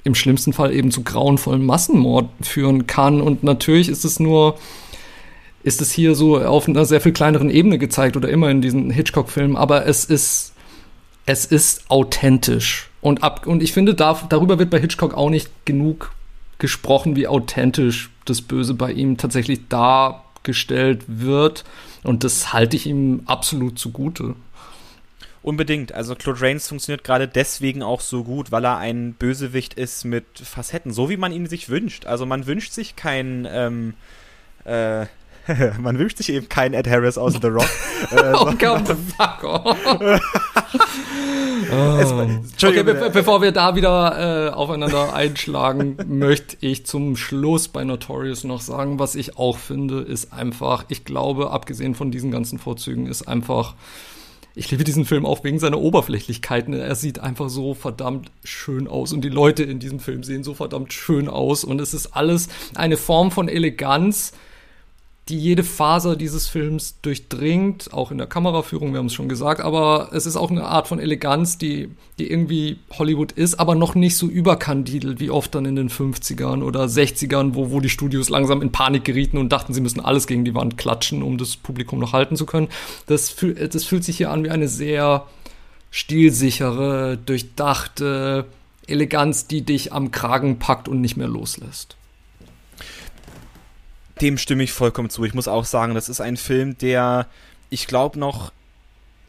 im schlimmsten Fall eben zu grauenvollen Massenmord führen kann. Und natürlich ist es nur, ist es hier so auf einer sehr viel kleineren Ebene gezeigt oder immer in diesen Hitchcock-Filmen, aber es ist, es ist authentisch und, ab, und ich finde, da, darüber wird bei Hitchcock auch nicht genug gesprochen, wie authentisch das Böse bei ihm tatsächlich dargestellt wird. Und das halte ich ihm absolut zugute. Unbedingt. Also Claude Rains funktioniert gerade deswegen auch so gut, weil er ein Bösewicht ist mit Facetten, so wie man ihn sich wünscht. Also man wünscht sich kein ähm, äh, (laughs) man wünscht sich eben keinen Ed Harris aus The Rock. (laughs) äh, oh, the fuck off. (laughs) (laughs) oh. okay, be bevor wir da wieder äh, aufeinander einschlagen, (laughs) möchte ich zum Schluss bei Notorious noch sagen, was ich auch finde, ist einfach, ich glaube, abgesehen von diesen ganzen Vorzügen, ist einfach ich liebe diesen Film auch wegen seiner Oberflächlichkeiten. Er sieht einfach so verdammt schön aus und die Leute in diesem Film sehen so verdammt schön aus und es ist alles eine Form von Eleganz, die jede Faser dieses Films durchdringt, auch in der Kameraführung, wir haben es schon gesagt, aber es ist auch eine Art von Eleganz, die, die irgendwie Hollywood ist, aber noch nicht so überkandidelt wie oft dann in den 50ern oder 60ern, wo, wo die Studios langsam in Panik gerieten und dachten, sie müssen alles gegen die Wand klatschen, um das Publikum noch halten zu können. Das, das fühlt sich hier an wie eine sehr stilsichere, durchdachte Eleganz, die dich am Kragen packt und nicht mehr loslässt. Dem stimme ich vollkommen zu. Ich muss auch sagen, das ist ein Film, der, ich glaube noch,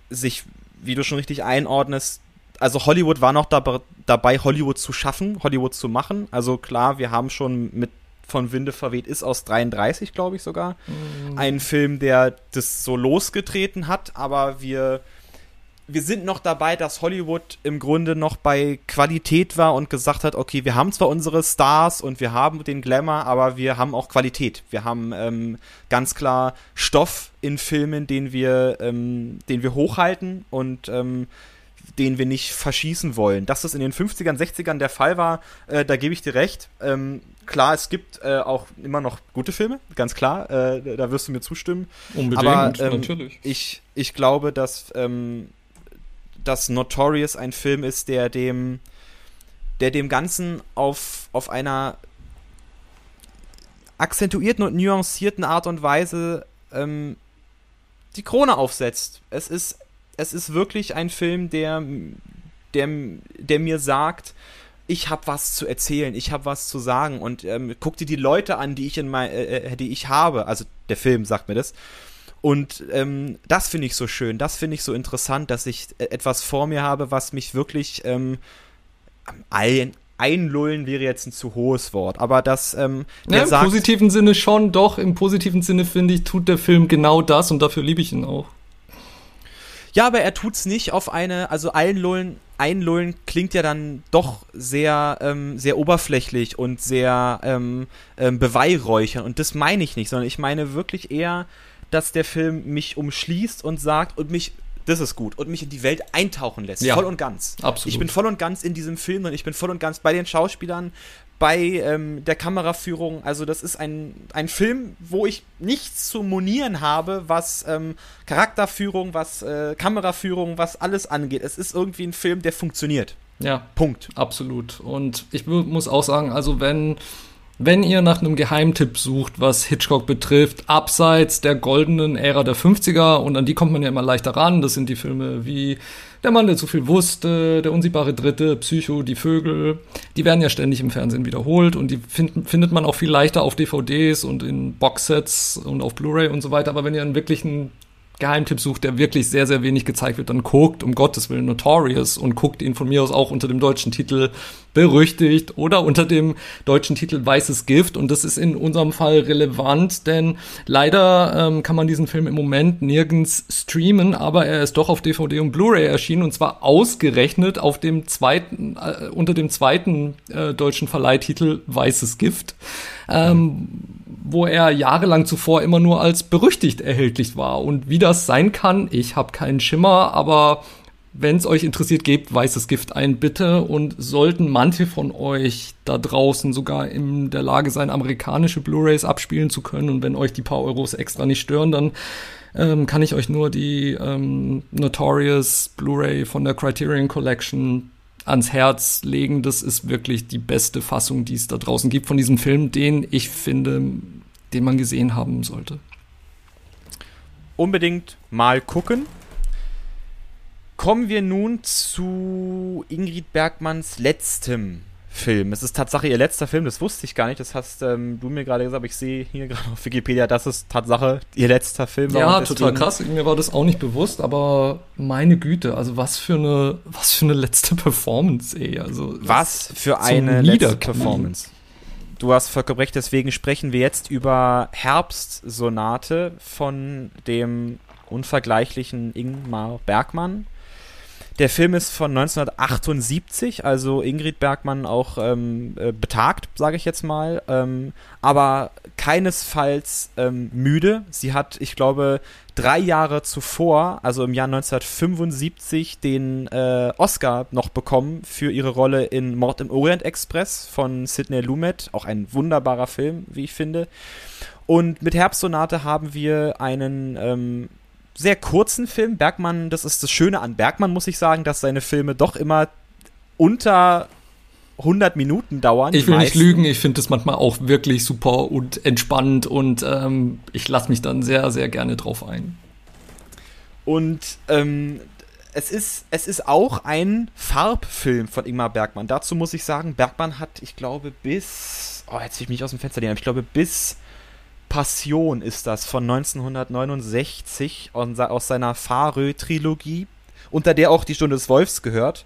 sich, wie du schon richtig einordnest, also Hollywood war noch dabei, dabei, Hollywood zu schaffen, Hollywood zu machen. Also klar, wir haben schon mit von Winde verweht ist aus 33, glaube ich sogar. Mhm. Ein Film, der das so losgetreten hat, aber wir wir sind noch dabei, dass Hollywood im Grunde noch bei Qualität war und gesagt hat, okay, wir haben zwar unsere Stars und wir haben den Glamour, aber wir haben auch Qualität. Wir haben ähm, ganz klar Stoff in Filmen, den wir, ähm, den wir hochhalten und ähm, den wir nicht verschießen wollen. Dass das in den 50ern, 60ern der Fall war, äh, da gebe ich dir recht. Ähm, klar, es gibt äh, auch immer noch gute Filme, ganz klar, äh, da wirst du mir zustimmen. Unbedingt, Aber, ähm, natürlich. Ich, ich glaube, dass ähm, dass Notorious ein Film ist, der dem, der dem Ganzen auf, auf einer akzentuierten und nuancierten Art und Weise ähm, die Krone aufsetzt. Es ist, es ist wirklich ein Film, der, der, der mir sagt, ich habe was zu erzählen, ich habe was zu sagen und ähm, guck dir die Leute an, die ich in mein, äh, äh die ich habe. Also der Film sagt mir das. Und ähm, das finde ich so schön, das finde ich so interessant, dass ich äh, etwas vor mir habe, was mich wirklich ähm, ein, einlullen wäre jetzt ein zu hohes Wort, aber das ähm, ja, im sagt, positiven Sinne schon, doch im positiven Sinne finde ich tut der Film genau das und dafür liebe ich ihn auch. Ja, aber er tut's nicht auf eine, also einlullen, einlullen klingt ja dann doch sehr, ähm, sehr oberflächlich und sehr ähm, ähm, beweihräuchern und das meine ich nicht, sondern ich meine wirklich eher dass der Film mich umschließt und sagt und mich Das ist gut. Und mich in die Welt eintauchen lässt. Ja. Voll und ganz. Absolut. Ich bin voll und ganz in diesem Film und ich bin voll und ganz bei den Schauspielern, bei ähm, der Kameraführung. Also das ist ein, ein Film, wo ich nichts zu monieren habe, was ähm, Charakterführung, was äh, Kameraführung, was alles angeht. Es ist irgendwie ein Film, der funktioniert. Ja, Punkt. absolut. Und ich mu- muss auch sagen, also wenn, wenn ihr nach einem Geheimtipp sucht, was Hitchcock betrifft, abseits der goldenen Ära der 50er, und an die kommt man ja immer leichter ran, das sind die Filme wie Der Mann, der zu viel wusste, Der unsichtbare Dritte, Psycho, Die Vögel, die werden ja ständig im Fernsehen wiederholt und die find, findet man auch viel leichter auf DVDs und in Boxsets und auf Blu-ray und so weiter. Aber wenn ihr einen wirklichen Geheimtipp sucht, der wirklich sehr, sehr wenig gezeigt wird, dann guckt, um Gottes Willen, Notorious und guckt ihn von mir aus auch unter dem deutschen Titel Berüchtigt oder unter dem deutschen Titel Weißes Gift. Und das ist in unserem Fall relevant, denn leider ähm, kann man diesen Film im Moment nirgends streamen, aber er ist doch auf DVD und Blu-ray erschienen und zwar ausgerechnet auf dem zweiten, äh, unter dem zweiten äh, deutschen Verleihtitel Weißes Gift. Ähm, wo er jahrelang zuvor immer nur als berüchtigt erhältlich war. Und wie das sein kann, ich habe keinen Schimmer, aber wenn es euch interessiert, gebt weißes Gift ein, bitte. Und sollten manche von euch da draußen sogar in der Lage sein, amerikanische Blu-rays abspielen zu können und wenn euch die paar Euros extra nicht stören, dann ähm, kann ich euch nur die ähm, Notorious Blu-ray von der Criterion Collection ans Herz legen. Das ist wirklich die beste Fassung, die es da draußen gibt von diesem Film, den ich finde, den man gesehen haben sollte. Unbedingt mal gucken. Kommen wir nun zu Ingrid Bergmanns letztem Film. Es ist Tatsache ihr letzter Film, das wusste ich gar nicht. Das hast ähm, du mir gerade gesagt, aber ich sehe hier (laughs) gerade auf Wikipedia, dass es Tatsache ihr letzter Film war. Ja, total krass. Mir war das auch nicht bewusst, aber meine Güte, also was für eine, was für eine letzte (laughs) Performance, ey. Also Was für eine letzte. Performance. Du hast vollkommen recht, deswegen sprechen wir jetzt über Herbstsonate von dem unvergleichlichen Ingmar Bergmann. Der Film ist von 1978, also Ingrid Bergmann auch ähm, äh, betagt, sage ich jetzt mal, ähm, aber keinesfalls ähm, müde. Sie hat, ich glaube, drei Jahre zuvor, also im Jahr 1975, den äh, Oscar noch bekommen für ihre Rolle in Mord im Orient Express von Sidney Lumet, auch ein wunderbarer Film, wie ich finde. Und mit Herbstsonate haben wir einen ähm, sehr kurzen Film. Bergmann, das ist das Schöne an Bergmann, muss ich sagen, dass seine Filme doch immer unter 100 Minuten dauern. Ich will nicht lügen, ich finde das manchmal auch wirklich super und entspannend und ähm, ich lasse mich dann sehr, sehr gerne drauf ein. Und ähm, es, ist, es ist auch ein Farbfilm von Ingmar Bergmann. Dazu muss ich sagen, Bergmann hat, ich glaube, bis. Oh, jetzt will ich mich aus dem Fenster lehnen. Ich glaube, bis Passion ist das von 1969 aus seiner Farö-Trilogie, unter der auch die Stunde des Wolfs gehört.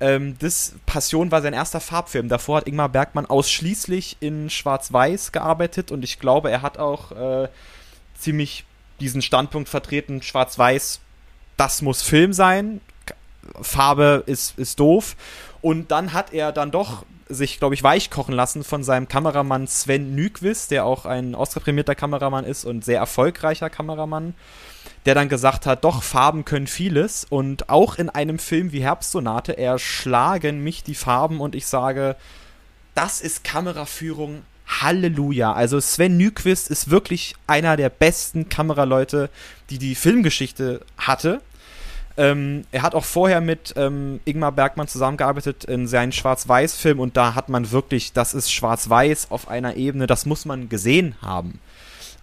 Ähm, das Passion war sein erster Farbfilm. Davor hat Ingmar Bergmann ausschließlich in Schwarz-Weiß gearbeitet und ich glaube, er hat auch äh, ziemlich diesen Standpunkt vertreten, Schwarz-Weiß, das muss Film sein, Farbe ist, ist doof. Und dann hat er dann doch sich, glaube ich, weichkochen lassen von seinem Kameramann Sven Nykvist, der auch ein Oscar-prämierter Kameramann ist und sehr erfolgreicher Kameramann, der dann gesagt hat, doch, Farben können vieles. Und auch in einem Film wie Herbstsonate erschlagen mich die Farben und ich sage, das ist Kameraführung. Halleluja. Also Sven Nykvist ist wirklich einer der besten Kameraleute, die die Filmgeschichte hatte. Ähm, er hat auch vorher mit ähm, Ingmar Bergmann zusammengearbeitet in seinen Schwarz-Weiß-Film und da hat man wirklich, das ist Schwarz-Weiß auf einer Ebene, das muss man gesehen haben.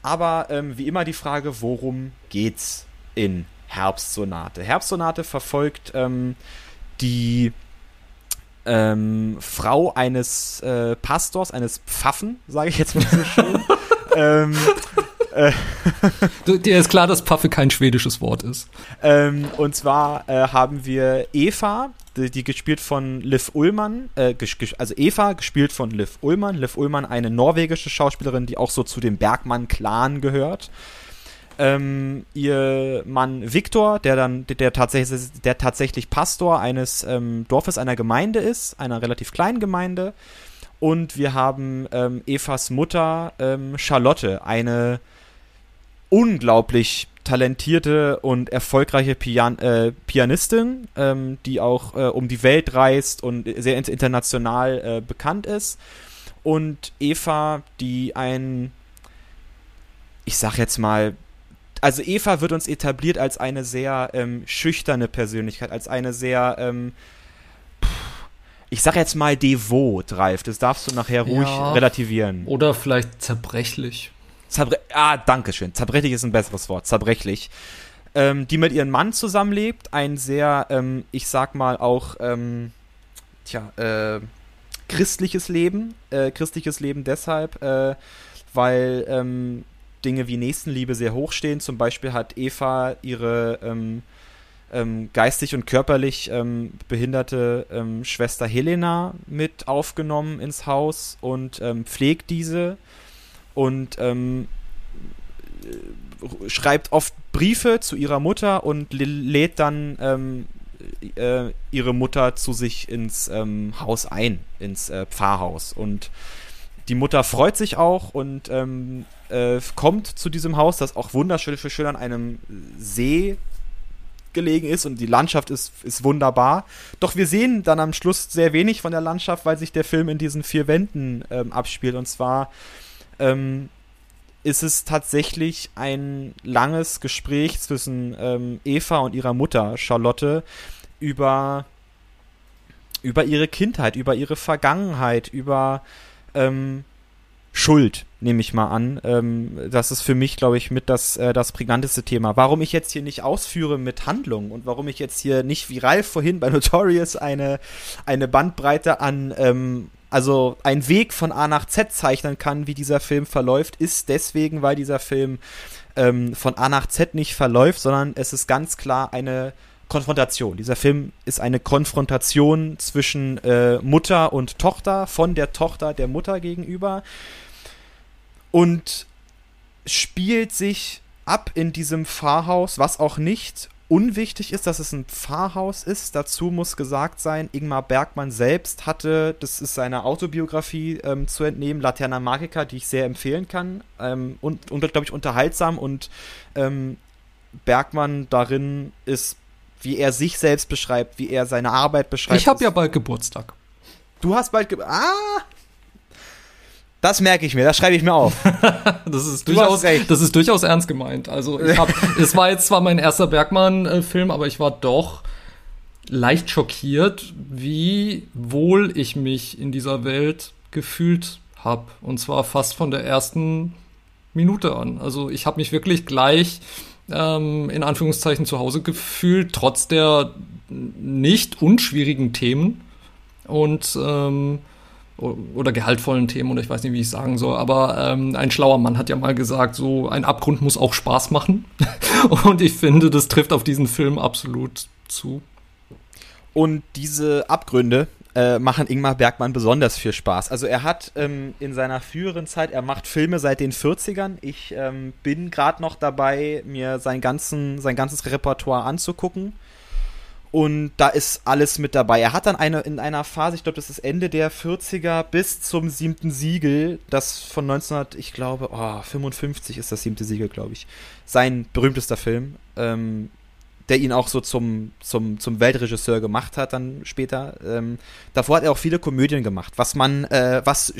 Aber ähm, wie immer die Frage, worum geht's in Herbstsonate? Herbstsonate verfolgt ähm, die ähm, Frau eines äh, Pastors, eines Pfaffen, sage ich jetzt mal so schön. (laughs) ähm, (laughs) Du, Dir ist klar, dass Paffe kein schwedisches Wort ist. ähm, und zwar äh, haben wir Eva, die, die gespielt von Liv Ullmann, äh, also Eva gespielt von Liv Ullmann. Liv Ullmann, eine norwegische Schauspielerin, die auch so zu dem Bergmann-Clan gehört. Ähm, ihr Mann Viktor, der dann, der tatsächlich, der tatsächlich Pastor eines ähm, Dorfes, einer Gemeinde ist, einer relativ kleinen Gemeinde. Und wir haben ähm, Evas Mutter ähm, Charlotte, eine unglaublich talentierte und erfolgreiche Pian äh, Pianistin, ähm, die auch äh, um die Welt reist und sehr international äh, bekannt ist. Und Eva, die ein, ich sag jetzt mal, also Eva wird uns etabliert als eine sehr ähm, schüchterne Persönlichkeit, als eine sehr, ähm, ich sag jetzt mal devot, Ralf. Das darfst du nachher ruhig ja, relativieren. Oder vielleicht zerbrechlich. Zerbre ah, danke schön. Zerbrechlich ist ein besseres Wort. Zerbrechlich. Ähm, die mit ihrem Mann zusammenlebt. Ein sehr, ähm, ich sag mal auch, ähm, tja, äh, christliches Leben. Äh, christliches Leben deshalb, äh, weil ähm, Dinge wie Nächstenliebe sehr hoch stehen. Zum Beispiel hat Eva ihre ähm, ähm, geistig und körperlich behinderte Schwester Helena mit aufgenommen ins Haus und pflegt diese und ähm, schreibt oft Briefe zu ihrer Mutter und lädt dann ähm, äh, ihre Mutter zu sich ins ähm, Haus ein, ins äh, Pfarrhaus. Und die Mutter freut sich auch und ähm, äh, kommt zu diesem Haus, das auch wunderschön für schön an einem See gelegen ist und die Landschaft ist, ist wunderbar. Doch wir sehen dann am Schluss sehr wenig von der Landschaft, weil sich der Film in diesen vier Wänden ähm, abspielt. Und zwar ähm, ist es tatsächlich ein langes Gespräch zwischen ähm, Eva und ihrer Mutter Charlotte über, über ihre Kindheit, über ihre Vergangenheit, über ähm, Schuld, nehme ich mal an. Ähm, das ist für mich, glaube ich, mit das, äh, das prägnanteste Thema. Warum ich jetzt hier nicht ausführe mit Handlung und warum ich jetzt hier nicht wie Ralf vorhin bei Notorious eine, eine Bandbreite an ähm, also ein Weg von A nach Z zeichnen kann, wie dieser Film verläuft, ist deswegen, weil dieser Film ähm, von A nach Z nicht verläuft, sondern es ist ganz klar eine Konfrontation. Dieser Film ist eine Konfrontation zwischen äh, Mutter und Tochter, von der Tochter der Mutter gegenüber und spielt sich ab in diesem Pfarrhaus, was auch nicht unwichtig ist, dass es ein Pfarrhaus ist. Dazu muss gesagt sein, Ingmar Bergmann selbst hatte, das ist seiner Autobiografie ähm, zu entnehmen, Laterna Magica, die ich sehr empfehlen kann. Ähm, und, und glaube ich, unterhaltsam. Und ähm, Bergmann darin ist, wie er sich selbst beschreibt, wie er seine Arbeit beschreibt. Ich habe ja bald Geburtstag. Du hast bald Geburtstag. Ah! Das merke ich mir, das schreibe ich mir auf. (laughs) das, ist durchaus, das ist durchaus ernst gemeint. Also ich hab, (laughs) es war jetzt zwar mein erster Bergmann-Film, aber ich war doch leicht schockiert, wie wohl ich mich in dieser Welt gefühlt habe. Und zwar fast von der ersten Minute an. Also ich habe mich wirklich gleich ähm, in Anführungszeichen zu Hause gefühlt, trotz der nicht unschwierigen Themen. Und ähm, oder gehaltvollen Themen oder ich weiß nicht, wie ich sagen soll, aber ähm, ein schlauer Mann hat ja mal gesagt, so ein Abgrund muss auch Spaß machen. (laughs) und ich finde, das trifft auf diesen Film absolut zu. Und diese Abgründe äh, machen Ingmar Bergmann besonders viel Spaß. Also er hat ähm, in seiner früheren Zeit, er macht Filme seit den 40ern. Ich ähm, bin gerade noch dabei, mir sein, ganzen, sein ganzes Repertoire anzugucken. Und da ist alles mit dabei. Er hat dann eine, in einer Phase, ich glaube, das ist Ende der 40er bis zum siebten Siegel, das von 1900, ich glaube, oh, 55 ist das siebte Siegel, glaube ich. Sein berühmtester Film. Ähm, der ihn auch so zum, zum, zum Weltregisseur gemacht hat, dann später. Ähm, davor hat er auch viele Komödien gemacht, was man, äh, was,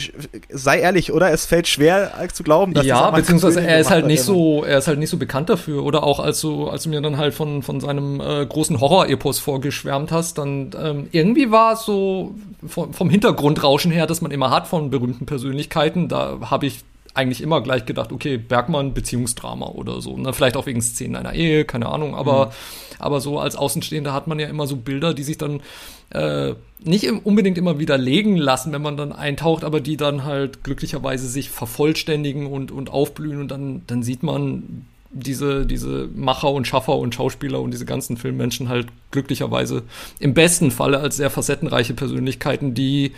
sei ehrlich, oder? Es fällt schwer zu glauben, dass Ja, beziehungsweise er ist halt nicht so, er ist halt nicht so bekannt dafür. Oder auch als du, als du mir dann halt von, von seinem äh, großen Horror-Epos vorgeschwärmt hast, dann ähm, irgendwie war es so vom, vom Hintergrundrauschen her, dass man immer hat von berühmten Persönlichkeiten. Da habe ich eigentlich immer gleich gedacht, okay, Bergmann, Beziehungsdrama oder so. Ne? Vielleicht auch wegen Szenen einer Ehe, keine Ahnung, aber, mhm. aber so als Außenstehender hat man ja immer so Bilder, die sich dann äh, nicht unbedingt immer widerlegen lassen, wenn man dann eintaucht, aber die dann halt glücklicherweise sich vervollständigen und, und aufblühen und dann, dann sieht man diese, diese Macher und Schaffer und Schauspieler und diese ganzen Filmmenschen halt glücklicherweise im besten Falle als sehr facettenreiche Persönlichkeiten, die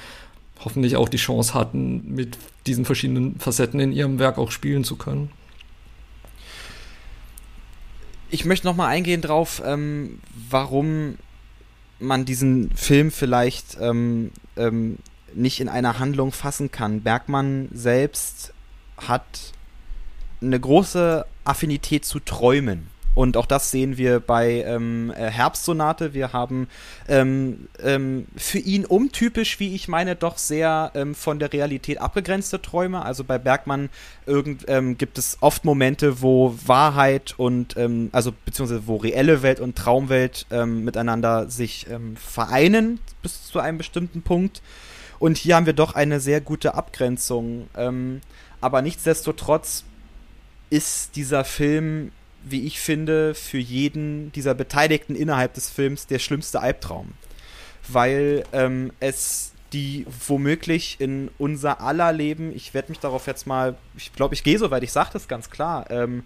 hoffentlich auch die Chance hatten, mit diesen verschiedenen Facetten in ihrem Werk auch spielen zu können. Ich möchte noch mal eingehen drauf, ähm, warum man diesen Film vielleicht ähm, ähm, nicht in einer Handlung fassen kann. Bergmann selbst hat eine große Affinität zu Träumen. Und auch das sehen wir bei ähm, äh, Herbstsonate. Wir haben ähm, ähm, für ihn untypisch, wie ich meine, doch sehr ähm, von der Realität abgegrenzte Träume. Also bei Bergmann irgend, ähm, gibt es oft Momente, wo Wahrheit und, ähm, also beziehungsweise wo reelle Welt und Traumwelt miteinander sich vereinen bis zu einem bestimmten Punkt. Und hier haben wir doch eine sehr gute Abgrenzung. aber nichtsdestotrotz ist dieser Film wie ich finde, für jeden dieser Beteiligten innerhalb des Films der schlimmste Albtraum. Weil ähm, es die womöglich in unser aller Leben, ich werde mich darauf jetzt mal, ich glaube, ich gehe so weit, ich sage das ganz klar, ähm,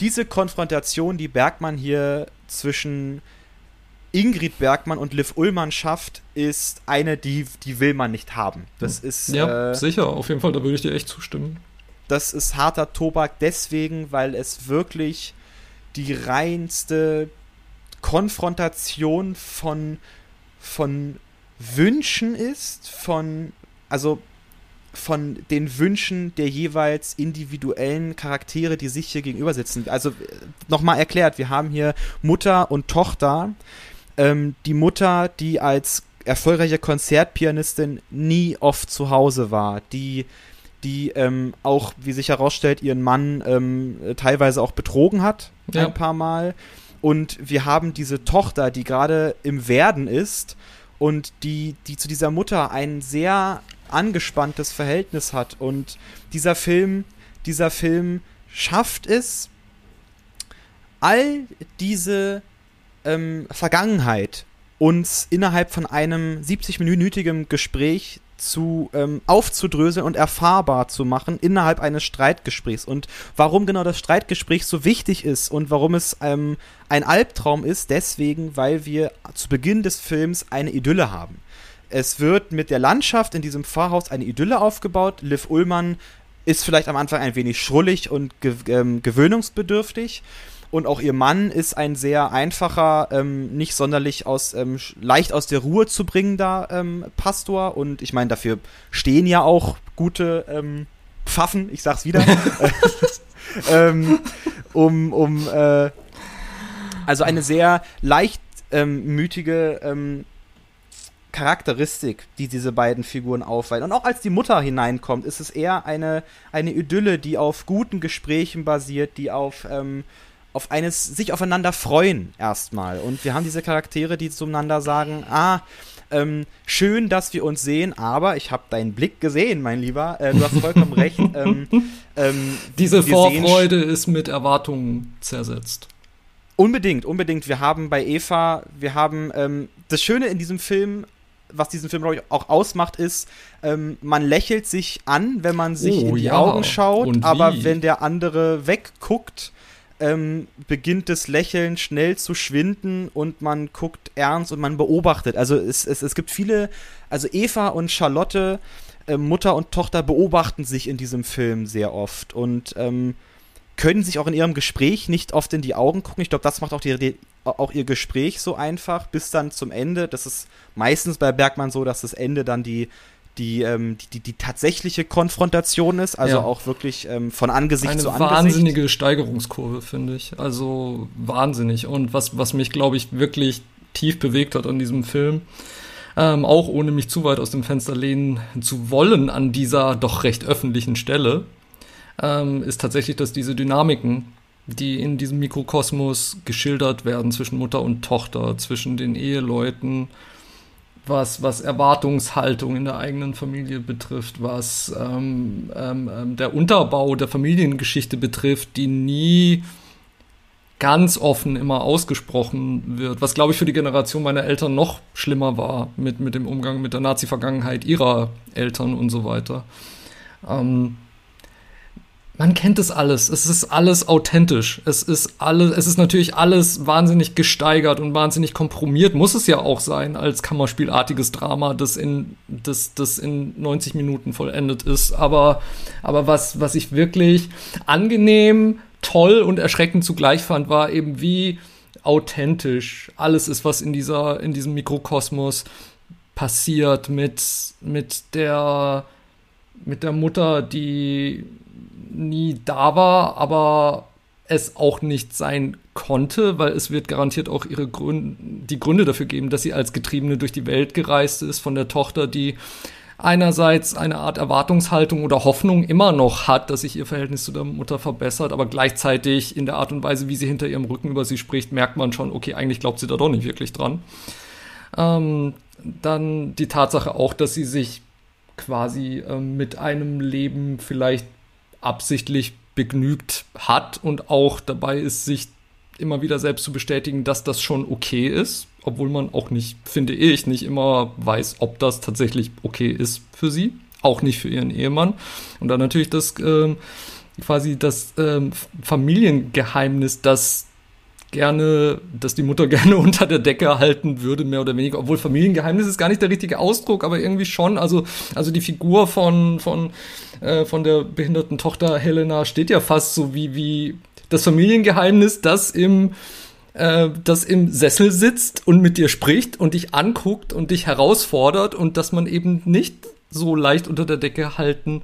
diese Konfrontation, die Bergmann hier zwischen Ingrid Bergmann und Liv Ullmann schafft, ist eine, die, die will man nicht haben. Das ist. Ja, äh, sicher, auf jeden Fall, da würde ich dir echt zustimmen. Das ist harter Tobak deswegen, weil es wirklich die reinste Konfrontation von, von Wünschen ist, von, also von den Wünschen der jeweils individuellen Charaktere, die sich hier gegenüber sitzen. Also nochmal erklärt, wir haben hier Mutter und Tochter. Ähm, die Mutter, die als erfolgreiche Konzertpianistin nie oft zu Hause war, die die ähm, auch, wie sich herausstellt, ihren Mann ähm, teilweise auch betrogen hat, ja. ein paar Mal. Und wir haben diese Tochter, die gerade im Werden ist und die, die zu dieser Mutter ein sehr angespanntes Verhältnis hat. Und dieser Film, dieser Film schafft es, all diese ähm, Vergangenheit uns innerhalb von einem 70-minütigen Gespräch zu ähm, aufzudröseln und erfahrbar zu machen innerhalb eines Streitgesprächs und warum genau das Streitgespräch so wichtig ist und warum es ähm, ein Albtraum ist, deswegen, weil wir zu Beginn des Films eine Idylle haben. Es wird mit der Landschaft in diesem Pfarrhaus eine Idylle aufgebaut. Liv Ullmann ist vielleicht am Anfang ein wenig schrullig und ge ähm, gewöhnungsbedürftig und auch ihr Mann ist ein sehr einfacher, ähm, nicht sonderlich aus, ähm, leicht aus der Ruhe zu bringender ähm, Pastor. Und ich meine, dafür stehen ja auch gute ähm, Pfaffen, ich sag's wieder. (laughs) (laughs) ähm, um, um, äh, also eine sehr leichtmütige ähm, Charakteristik, die diese beiden Figuren aufweisen. Und auch als die Mutter hineinkommt, ist es eher eine, eine Idylle, die auf guten Gesprächen basiert, die auf ähm, auf eines sich aufeinander freuen erstmal. Und wir haben diese Charaktere, die zueinander sagen, ah, ähm, schön, dass wir uns sehen, aber ich habe deinen Blick gesehen, mein Lieber. Äh, du hast vollkommen (laughs) recht. Ähm, ähm, Diese Vorfreude ist mit Erwartungen zersetzt. Unbedingt, unbedingt. Wir haben bei Eva, wir haben ähm, das Schöne in diesem Film, was diesen Film, glaube ich, auch ausmacht, ist, ähm, man lächelt sich an, wenn man sich oh, in die ja. Augen schaut, aber wenn der andere wegguckt, ähm, beginnt das Lächeln schnell zu schwinden und man guckt ernst und man beobachtet. Also es, es, es gibt viele, also Eva und Charlotte, äh, Mutter und Tochter, beobachten sich in diesem Film sehr oft und ähm, können sich auch in ihrem Gespräch nicht oft in die Augen gucken. Ich glaube, das macht auch, die, auch ihr Gespräch so einfach, bis dann zum Ende. Das ist meistens bei Bergmann so, dass das Ende dann die die, ähm, die, die, die, tatsächliche Konfrontation ist, also ja. auch wirklich ähm, von Angesicht Eine zu Angesicht. Eine wahnsinnige Steigerungskurve, finde ich. Also wahnsinnig. Und was, was mich, glaube ich, wirklich tief bewegt hat an diesem Film, ähm, auch ohne mich zu weit aus dem Fenster lehnen zu wollen an dieser doch recht öffentlichen Stelle, ähm, ist tatsächlich, dass diese Dynamiken, die in diesem Mikrokosmos geschildert werden zwischen Mutter und Tochter, zwischen den Eheleuten, was, was Erwartungshaltung in der eigenen Familie betrifft, was ähm, ähm, ähm, der Unterbau der Familiengeschichte betrifft, die nie ganz offen immer ausgesprochen wird, was glaube ich für die Generation meiner Eltern noch schlimmer war mit, mit dem Umgang mit der Nazi-Vergangenheit ihrer Eltern und so weiter. Ähm, man kennt es alles. Es ist alles authentisch. Es ist alles, es ist natürlich alles wahnsinnig gesteigert und wahnsinnig kompromiert. Muss es ja auch sein als Kammerspielartiges Drama, das in, das, das in 90 Minuten vollendet ist. Aber, aber was, was ich wirklich angenehm, toll und erschreckend zugleich fand, war eben wie authentisch alles ist, was in dieser, in diesem Mikrokosmos passiert mit, mit der, mit der Mutter, die nie da war, aber es auch nicht sein konnte, weil es wird garantiert auch ihre Gründe, die Gründe dafür geben, dass sie als Getriebene durch die Welt gereist ist von der Tochter, die einerseits eine Art Erwartungshaltung oder Hoffnung immer noch hat, dass sich ihr Verhältnis zu der Mutter verbessert, aber gleichzeitig in der Art und Weise, wie sie hinter ihrem Rücken über sie spricht, merkt man schon, okay, eigentlich glaubt sie da doch nicht wirklich dran. Ähm, dann die Tatsache auch, dass sie sich quasi ähm, mit einem Leben vielleicht absichtlich begnügt hat und auch dabei ist, sich immer wieder selbst zu bestätigen, dass das schon okay ist, obwohl man auch nicht, finde ich, nicht immer weiß, ob das tatsächlich okay ist für sie, auch nicht für ihren Ehemann. Und dann natürlich das ähm, quasi das ähm, Familiengeheimnis, das gerne, dass die Mutter (laughs) gerne unter der Decke halten würde, mehr oder weniger. Obwohl Familiengeheimnis ist gar nicht der richtige Ausdruck, aber irgendwie schon. Also, also die Figur von, von, äh, von der behinderten Tochter Helena steht ja fast so wie, wie das Familiengeheimnis, das im, äh, das im Sessel sitzt und mit dir spricht und dich anguckt und dich herausfordert und dass man eben nicht so leicht unter der Decke halten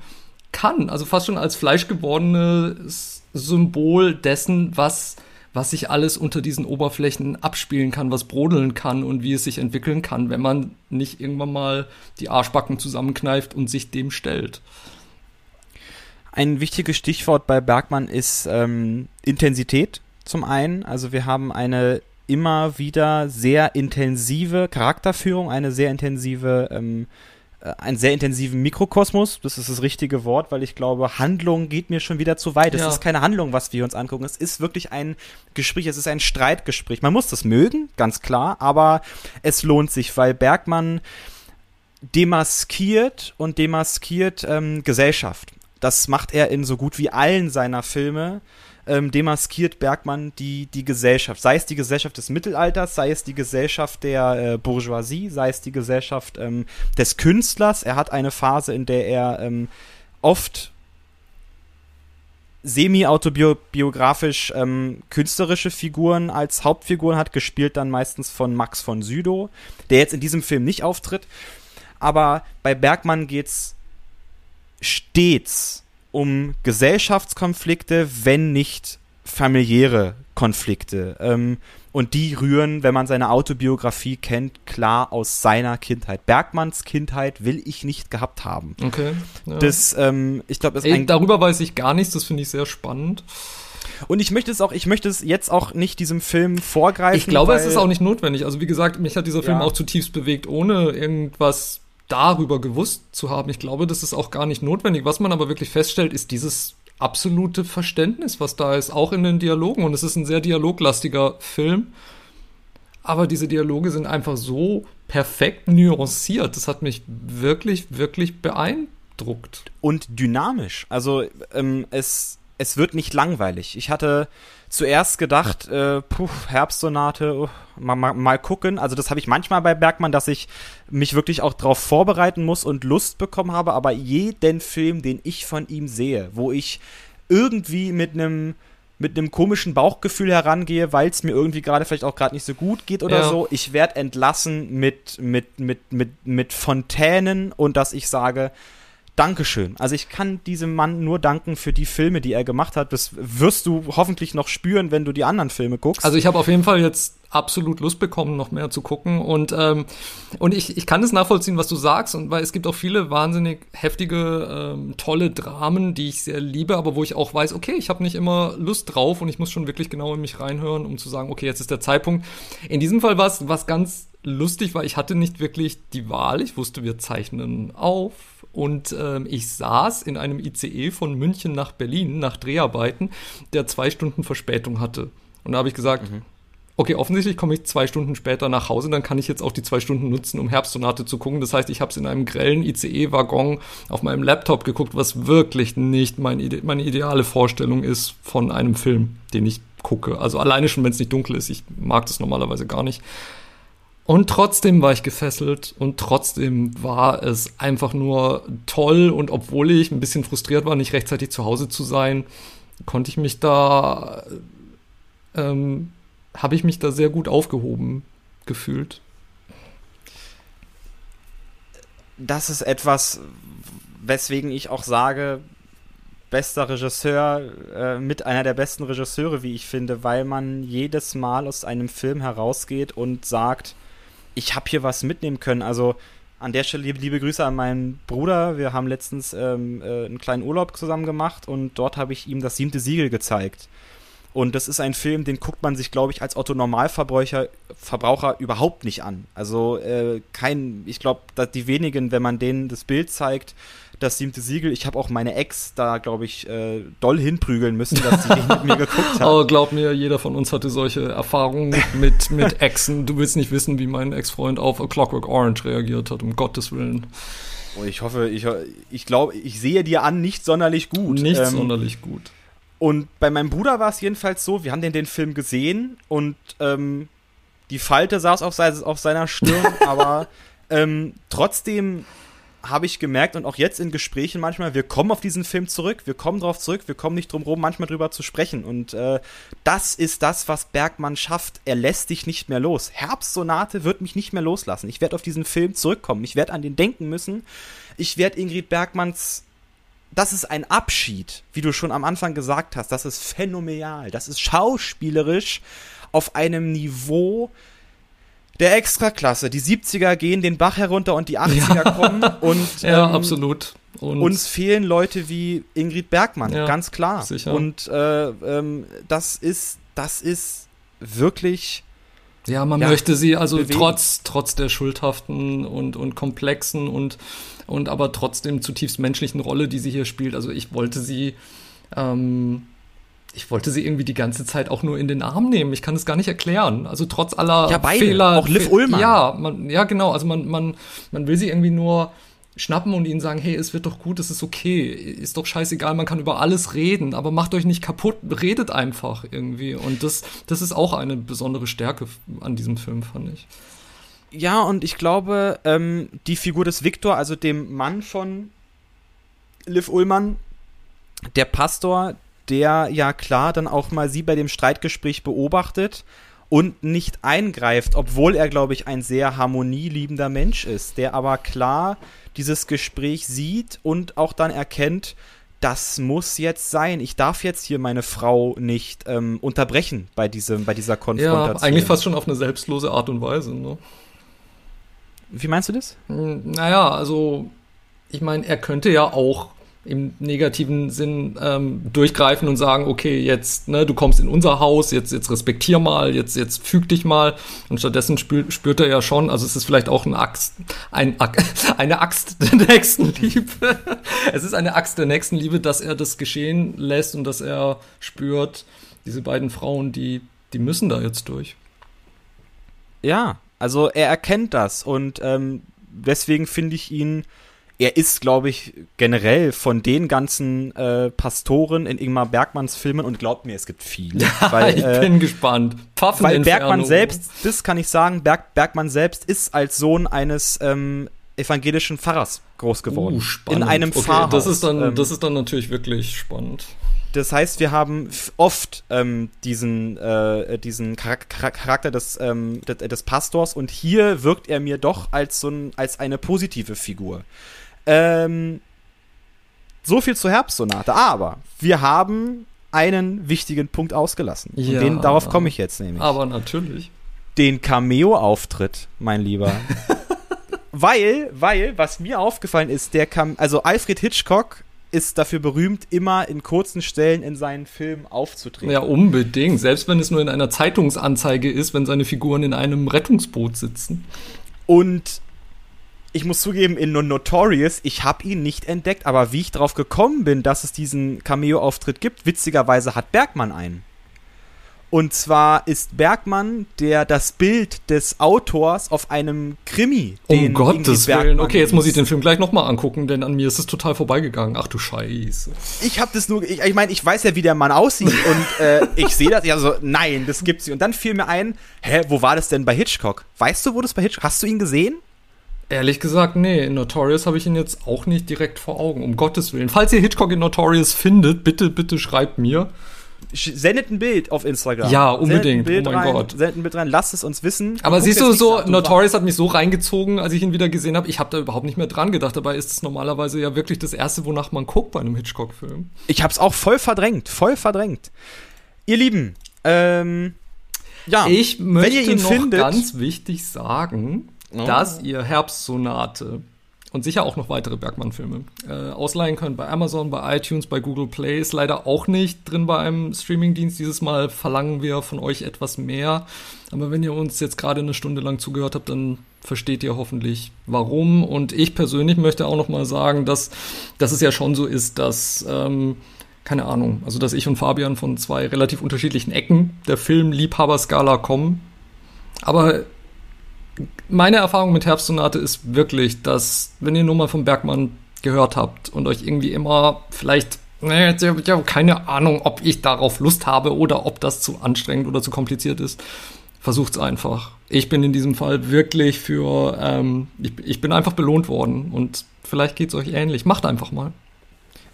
kann. Also fast schon als fleischgewordenes Symbol dessen, was was sich alles unter diesen Oberflächen abspielen kann, was brodeln kann und wie es sich entwickeln kann, wenn man nicht irgendwann mal die Arschbacken zusammenkneift und sich dem stellt. Ein wichtiges Stichwort bei Bergmann ist ähm, Intensität zum einen. Also wir haben eine immer wieder sehr intensive Charakterführung, eine sehr intensive ähm, äh, einen sehr intensiven Mikrokosmos. Das ist das richtige Wort, weil ich glaube, Handlung geht mir schon wieder zu weit. Es ja. ist keine Handlung, was wir uns angucken. Es ist wirklich ein Gespräch, es ist ein Streitgespräch. Man muss das mögen, ganz klar, aber es lohnt sich, weil Bergmann demaskiert und demaskiert ähm, Gesellschaft. Das macht er in so gut wie allen seiner Filme ähm, demaskiert Bergmann die, die Gesellschaft. Sei es die Gesellschaft des Mittelalters, sei es die Gesellschaft der äh, Bourgeoisie, sei es die Gesellschaft ähm, des Künstlers. Er hat eine Phase, in der er ähm, oft semi-autobiografisch ähm, künstlerische Figuren als Hauptfiguren hat, gespielt dann meistens von Max von Südow, der jetzt in diesem Film nicht auftritt. Aber bei Bergmann geht's stets um Gesellschaftskonflikte, wenn nicht familiäre Konflikte. Ähm, und die rühren, wenn man seine Autobiografie kennt, klar aus seiner Kindheit. Bergmanns Kindheit will ich nicht gehabt haben. Okay. Ja. Das, ähm, ich glaube, darüber weiß ich gar nichts. Das finde ich sehr spannend. Und ich möchte es auch, ich möchte es jetzt auch nicht diesem Film vorgreifen. Ich glaube, es ist auch nicht notwendig. Also wie gesagt, mich hat dieser Film ja. auch zutiefst bewegt, ohne irgendwas darüber gewusst zu haben. Ich glaube, das ist auch gar nicht notwendig. Was man aber wirklich feststellt, ist dieses absolute Verständnis, was da ist, auch in den Dialogen. Und es ist ein sehr dialoglastiger Film. Aber diese Dialoge sind einfach so perfekt nuanciert. Das hat mich wirklich, wirklich beeindruckt. Und dynamisch. Also ähm, es, es wird nicht langweilig. Ich hatte zuerst gedacht, äh, puh, Herbstsonate, uh, mal, mal, mal gucken. Also das habe ich manchmal bei Bergmann, dass ich mich wirklich auch darauf vorbereiten muss und Lust bekommen habe. Aber jeden Film, den ich von ihm sehe, wo ich irgendwie mit einem mit einem komischen Bauchgefühl herangehe, weil es mir irgendwie gerade vielleicht auch gerade nicht so gut geht oder ja. so. Ich werde entlassen mit, mit, mit, mit, mit Fontänen und dass ich sage, Dankeschön. Also ich kann diesem Mann nur danken für die Filme, die er gemacht hat. Das wirst du hoffentlich noch spüren, wenn du die anderen Filme guckst. Also ich habe auf jeden Fall jetzt absolut Lust bekommen, noch mehr zu gucken. Und, ähm, und ich, ich kann es nachvollziehen, was du sagst, und weil es gibt auch viele wahnsinnig heftige, ähm, tolle Dramen, die ich sehr liebe, aber wo ich auch weiß, okay, ich habe nicht immer Lust drauf und ich muss schon wirklich genau in mich reinhören, um zu sagen, okay, jetzt ist der Zeitpunkt. In diesem Fall war es was ganz lustig, weil ich hatte nicht wirklich die Wahl. Ich wusste, wir zeichnen auf und ähm, ich saß in einem ICE von München nach Berlin nach Dreharbeiten, der zwei Stunden Verspätung hatte. Und da habe ich gesagt, mhm. okay, offensichtlich komme ich zwei Stunden später nach Hause, dann kann ich jetzt auch die zwei Stunden nutzen, um Herbstsonate zu gucken. Das heißt, ich habe es in einem grellen ICE-Waggon auf meinem Laptop geguckt, was wirklich nicht mein Ide meine ideale Vorstellung ist von einem Film, den ich gucke. Also alleine schon, wenn es nicht dunkel ist. Ich mag das normalerweise gar nicht. Und trotzdem war ich gefesselt und trotzdem war es einfach nur toll. Und obwohl ich ein bisschen frustriert war, nicht rechtzeitig zu Hause zu sein, konnte ich mich da, ähm, habe ich mich da sehr gut aufgehoben gefühlt. Das ist etwas, weswegen ich auch sage, bester Regisseur, äh, mit einer der besten Regisseure, wie ich finde, weil man jedes Mal aus einem Film herausgeht und sagt, ich habe hier was mitnehmen können. Also an der Stelle liebe, Grüße an meinen Bruder. Wir haben letztens ähm, äh, einen kleinen Urlaub zusammen gemacht und dort habe ich ihm das siebte Siegel gezeigt. Und das ist ein Film, den guckt man sich, glaube ich, als Otto Normalverbraucher Verbraucher überhaupt nicht an. Also äh, kein, ich glaube, die wenigen, wenn man denen das Bild zeigt, das siebte Siegel. Ich habe auch meine Ex da, glaube ich, äh, doll hinprügeln müssen, dass sie mit mir geguckt (laughs) hat. Aber glaub mir, jeder von uns hatte solche Erfahrungen mit, mit (laughs) Exen. Du willst nicht wissen, wie mein Ex-Freund auf A Clockwork Orange reagiert hat, um Gottes Willen. Oh, ich hoffe, ich, ich glaube, ich sehe dir an, nicht sonderlich gut. Nicht ähm, sonderlich gut. Und bei meinem Bruder war es jedenfalls so, wir haben den, den Film gesehen und ähm, die Falte saß auf, se auf seiner Stirn, (laughs) aber ähm, trotzdem habe ich gemerkt und auch jetzt in Gesprächen manchmal, wir kommen auf diesen Film zurück, wir kommen drauf zurück, wir kommen nicht drum rum, manchmal drüber zu sprechen. Und äh, das ist das, was Bergmann schafft. Er lässt dich nicht mehr los. Herbstsonate wird mich nicht mehr loslassen. Ich werde auf diesen Film zurückkommen. Ich werde an den denken müssen. Ich werde Ingrid Bergmanns. Das ist ein Abschied, wie du schon am Anfang gesagt hast. Das ist phänomenal. Das ist schauspielerisch auf einem Niveau, der Extraklasse. Die 70er gehen den Bach herunter und die 80er ja. kommen und (laughs) ja, ähm, absolut. Und uns fehlen Leute wie Ingrid Bergmann, ja, ganz klar. Sicher. Und äh, ähm, das ist, das ist wirklich. Ja, man ja, möchte sie also bewegen. trotz, trotz der schuldhaften und, und komplexen und, und aber trotzdem zutiefst menschlichen Rolle, die sie hier spielt. Also ich wollte sie ähm, ich wollte sie irgendwie die ganze Zeit auch nur in den Arm nehmen. Ich kann es gar nicht erklären. Also trotz aller ja, beide. Fehler. Auch Liv Ullmann. Ja, man, ja, genau. Also man, man, man will sie irgendwie nur schnappen und ihnen sagen, hey, es wird doch gut, es ist okay, ist doch scheißegal, man kann über alles reden, aber macht euch nicht kaputt, redet einfach irgendwie. Und das, das ist auch eine besondere Stärke an diesem Film, fand ich. Ja, und ich glaube, ähm, die Figur des Viktor, also dem Mann von Liv Ullmann, der Pastor, der ja klar dann auch mal sie bei dem Streitgespräch beobachtet und nicht eingreift, obwohl er, glaube ich, ein sehr harmonieliebender Mensch ist, der aber klar dieses Gespräch sieht und auch dann erkennt, das muss jetzt sein. Ich darf jetzt hier meine Frau nicht ähm, unterbrechen bei, diesem, bei dieser Konfrontation. Ja, eigentlich fast schon auf eine selbstlose Art und Weise. Ne? Wie meinst du das? Hm, naja, also ich meine, er könnte ja auch im negativen Sinn ähm, durchgreifen und sagen, okay, jetzt, ne, du kommst in unser Haus, jetzt, jetzt respektier mal, jetzt, jetzt füg dich mal. Und stattdessen spürt, spürt er ja schon, also es ist vielleicht auch ein Axt, ein, (laughs) eine Axt der Nächstenliebe. (laughs) es ist eine Axt der Nächstenliebe, dass er das geschehen lässt und dass er spürt, diese beiden Frauen, die, die müssen da jetzt durch. Ja, also er erkennt das und ähm, deswegen finde ich ihn er ist, glaube ich, generell von den ganzen äh, Pastoren in Ingmar Bergmanns Filmen und glaubt mir, es gibt viele. (laughs) Weil, ich äh, bin gespannt. Pfaffen weil Bergmann selbst, das kann ich sagen, Berg, Bergmann selbst ist als Sohn eines ähm, evangelischen Pfarrers groß geworden. Uh, spannend. In einem okay, Pfarrhaus. Das ist, dann, ähm, das ist dann natürlich wirklich spannend. Das heißt, wir haben oft ähm, diesen, äh, diesen Charakter des, ähm, des, des, Pastors und hier wirkt er mir doch als, so ein, als eine positive Figur. Ähm, so viel zur Herbstsonate. Aber wir haben einen wichtigen Punkt ausgelassen. Ja, und den, darauf komme ich jetzt nämlich. Aber natürlich. Den Cameo-Auftritt, mein Lieber. (laughs) weil, weil, was mir aufgefallen ist, der kam, also Alfred Hitchcock ist dafür berühmt, immer in kurzen Stellen in seinen Filmen aufzutreten. Ja, unbedingt. Selbst wenn es nur in einer Zeitungsanzeige ist, wenn seine Figuren in einem Rettungsboot sitzen. Und ich muss zugeben, in Notorious, ich habe ihn nicht entdeckt, aber wie ich darauf gekommen bin, dass es diesen Cameo-Auftritt gibt, witzigerweise hat Bergmann einen. Und zwar ist Bergmann der das Bild des Autors auf einem Krimi. Um Gottes Willen. Okay, jetzt muss ich den Film gleich nochmal angucken, denn an mir ist es total vorbeigegangen. Ach du Scheiße. Ich habe das nur, ich, ich meine, ich weiß ja, wie der Mann aussieht (laughs) und äh, ich sehe das ja so, nein, das gibt's nicht. Und dann fiel mir ein, hä, wo war das denn bei Hitchcock? Weißt du, wo das bei Hitchcock? Hast du ihn gesehen? Ehrlich gesagt, nee. In Notorious habe ich ihn jetzt auch nicht direkt vor Augen, um Gottes Willen. Falls ihr Hitchcock in Notorious findet, bitte, bitte schreibt mir. sendet ein Bild auf Instagram. Ja, unbedingt. Sendet ein Bild oh mein rein, Gott. Sendet ein Bild rein, lasst es uns wissen. Aber siehst du, so, Notorious hat mich so reingezogen, als ich ihn wieder gesehen habe. Ich habe da überhaupt nicht mehr dran gedacht. Dabei ist es normalerweise ja wirklich das Erste, wonach man guckt bei einem Hitchcock-Film. Ich hab's auch voll verdrängt, voll verdrängt. Ihr Lieben, ähm, ja, Ich möchte ihr ihn noch findet- ganz wichtig sagen, Oh. dass ihr Herbstsonate und sicher auch noch weitere Bergmann-Filme äh, ausleihen könnt bei Amazon, bei iTunes, bei Google Play. Ist leider auch nicht drin bei einem Streamingdienst. Dieses Mal verlangen wir von euch etwas mehr. Aber wenn ihr uns jetzt gerade eine Stunde lang zugehört habt, dann versteht ihr hoffentlich warum. Und ich persönlich möchte auch noch mal sagen, dass, dass es ja schon so ist, dass ähm, keine Ahnung, also dass ich und Fabian von zwei relativ unterschiedlichen Ecken der Filmliebhaberskala kommen. Aber meine Erfahrung mit Herbstsonate ist wirklich, dass, wenn ihr nur mal vom Bergmann gehört habt und euch irgendwie immer vielleicht, ne, ich habe keine Ahnung, ob ich darauf Lust habe oder ob das zu anstrengend oder zu kompliziert ist, versucht's einfach. Ich bin in diesem Fall wirklich für, ähm, ich, ich bin einfach belohnt worden und vielleicht geht's euch ähnlich. Macht einfach mal.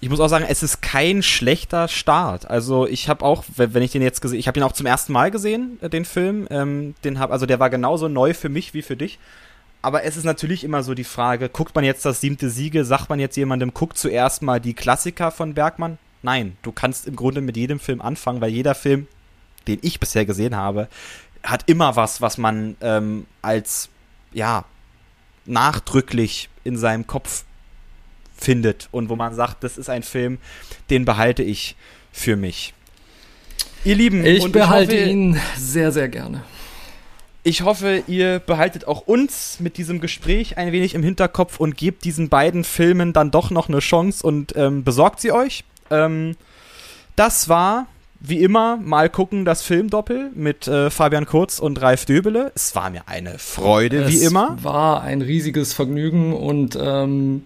Ich muss auch sagen, es ist kein schlechter Start. Also ich habe auch, wenn ich den jetzt gesehen, ich habe ihn auch zum ersten Mal gesehen, äh, den Film. Ähm, den hab, also der war genauso neu für mich wie für dich. Aber es ist natürlich immer so die Frage, guckt man jetzt das siebte Siege, sagt man jetzt jemandem, guckt zuerst mal die Klassiker von Bergmann? Nein, du kannst im Grunde mit jedem Film anfangen, weil jeder Film, den ich bisher gesehen habe, hat immer was, was man ähm, als, ja, nachdrücklich in seinem Kopf findet und wo man sagt, das ist ein Film, den behalte ich für mich. Ihr Lieben, Ich und behalte hoffe, ihn sehr, sehr gerne. ich hoffe, ihr behaltet auch uns mit diesem Gespräch ein wenig im Hinterkopf und gebt diesen beiden Filmen dann doch noch eine Chance und ähm, besorgt sie euch. Ähm, das war, wie immer, mal gucken, das Filmdoppel mit äh, Fabian Kurz und Ralf Döbele. Es war mir eine Freude, wie es immer. war ein riesiges Vergnügen und ähm,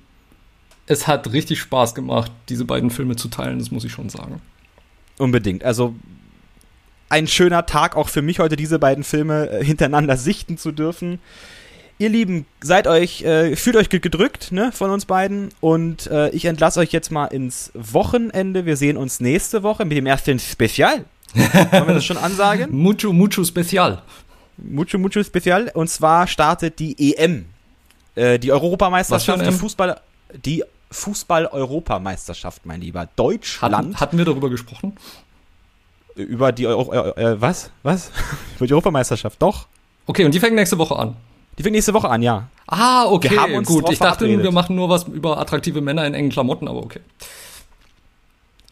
es hat richtig Spaß gemacht, diese beiden Filme zu teilen, das muss ich schon sagen. Unbedingt. Also ein schöner Tag auch für mich heute, diese beiden Filme äh, hintereinander sichten zu dürfen. Ihr Lieben, seid euch, äh, fühlt euch ge- gedrückt, ne, von uns beiden. Und äh, ich entlasse euch jetzt mal ins Wochenende. Wir sehen uns nächste Woche mit dem ersten Spezial. Wollen wir das schon ansagen? (laughs) Mucho, mucho Spezial. Mucho, mucho Spezial. Und zwar startet die EM. Äh, die Europameisterschaft, Was für ein die M? Fußball, die Fußball-Europameisterschaft, mein Lieber. Hatten, Deutschland hatten wir darüber gesprochen? über die Euro, äh, äh, was? Was? (laughs) über die Europameisterschaft, doch. Okay, und die fängt nächste Woche an. Die fängt nächste Woche an, ja. Ah, okay, Wir haben uns gut. Ich dachte, verabredet. wir machen nur was über attraktive Männer in engen Klamotten, aber okay.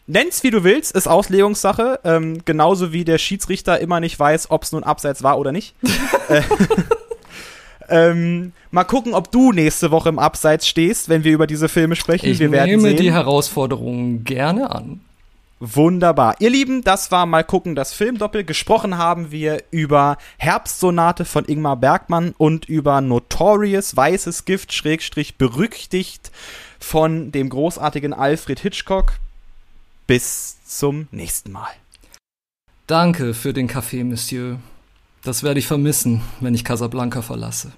Nenn's wie du willst, ist Auslegungssache. Ähm, genauso wie der Schiedsrichter immer nicht weiß, ob es nun abseits war oder nicht. (laughs) äh, ähm, mal gucken, ob du nächste Woche im Abseits stehst, wenn wir über diese Filme sprechen. Ich wir werden nehme sehen. die Herausforderung gerne an. Wunderbar. Ihr Lieben, das war mal gucken, das Filmdoppel. Gesprochen haben wir über Herbstsonate von Ingmar Bergmann und über Notorious Weißes Gift, Schrägstrich, berüchtigt von dem großartigen Alfred Hitchcock. Bis zum nächsten Mal. Danke für den Kaffee, Monsieur. Das werde ich vermissen, wenn ich Casablanca verlasse.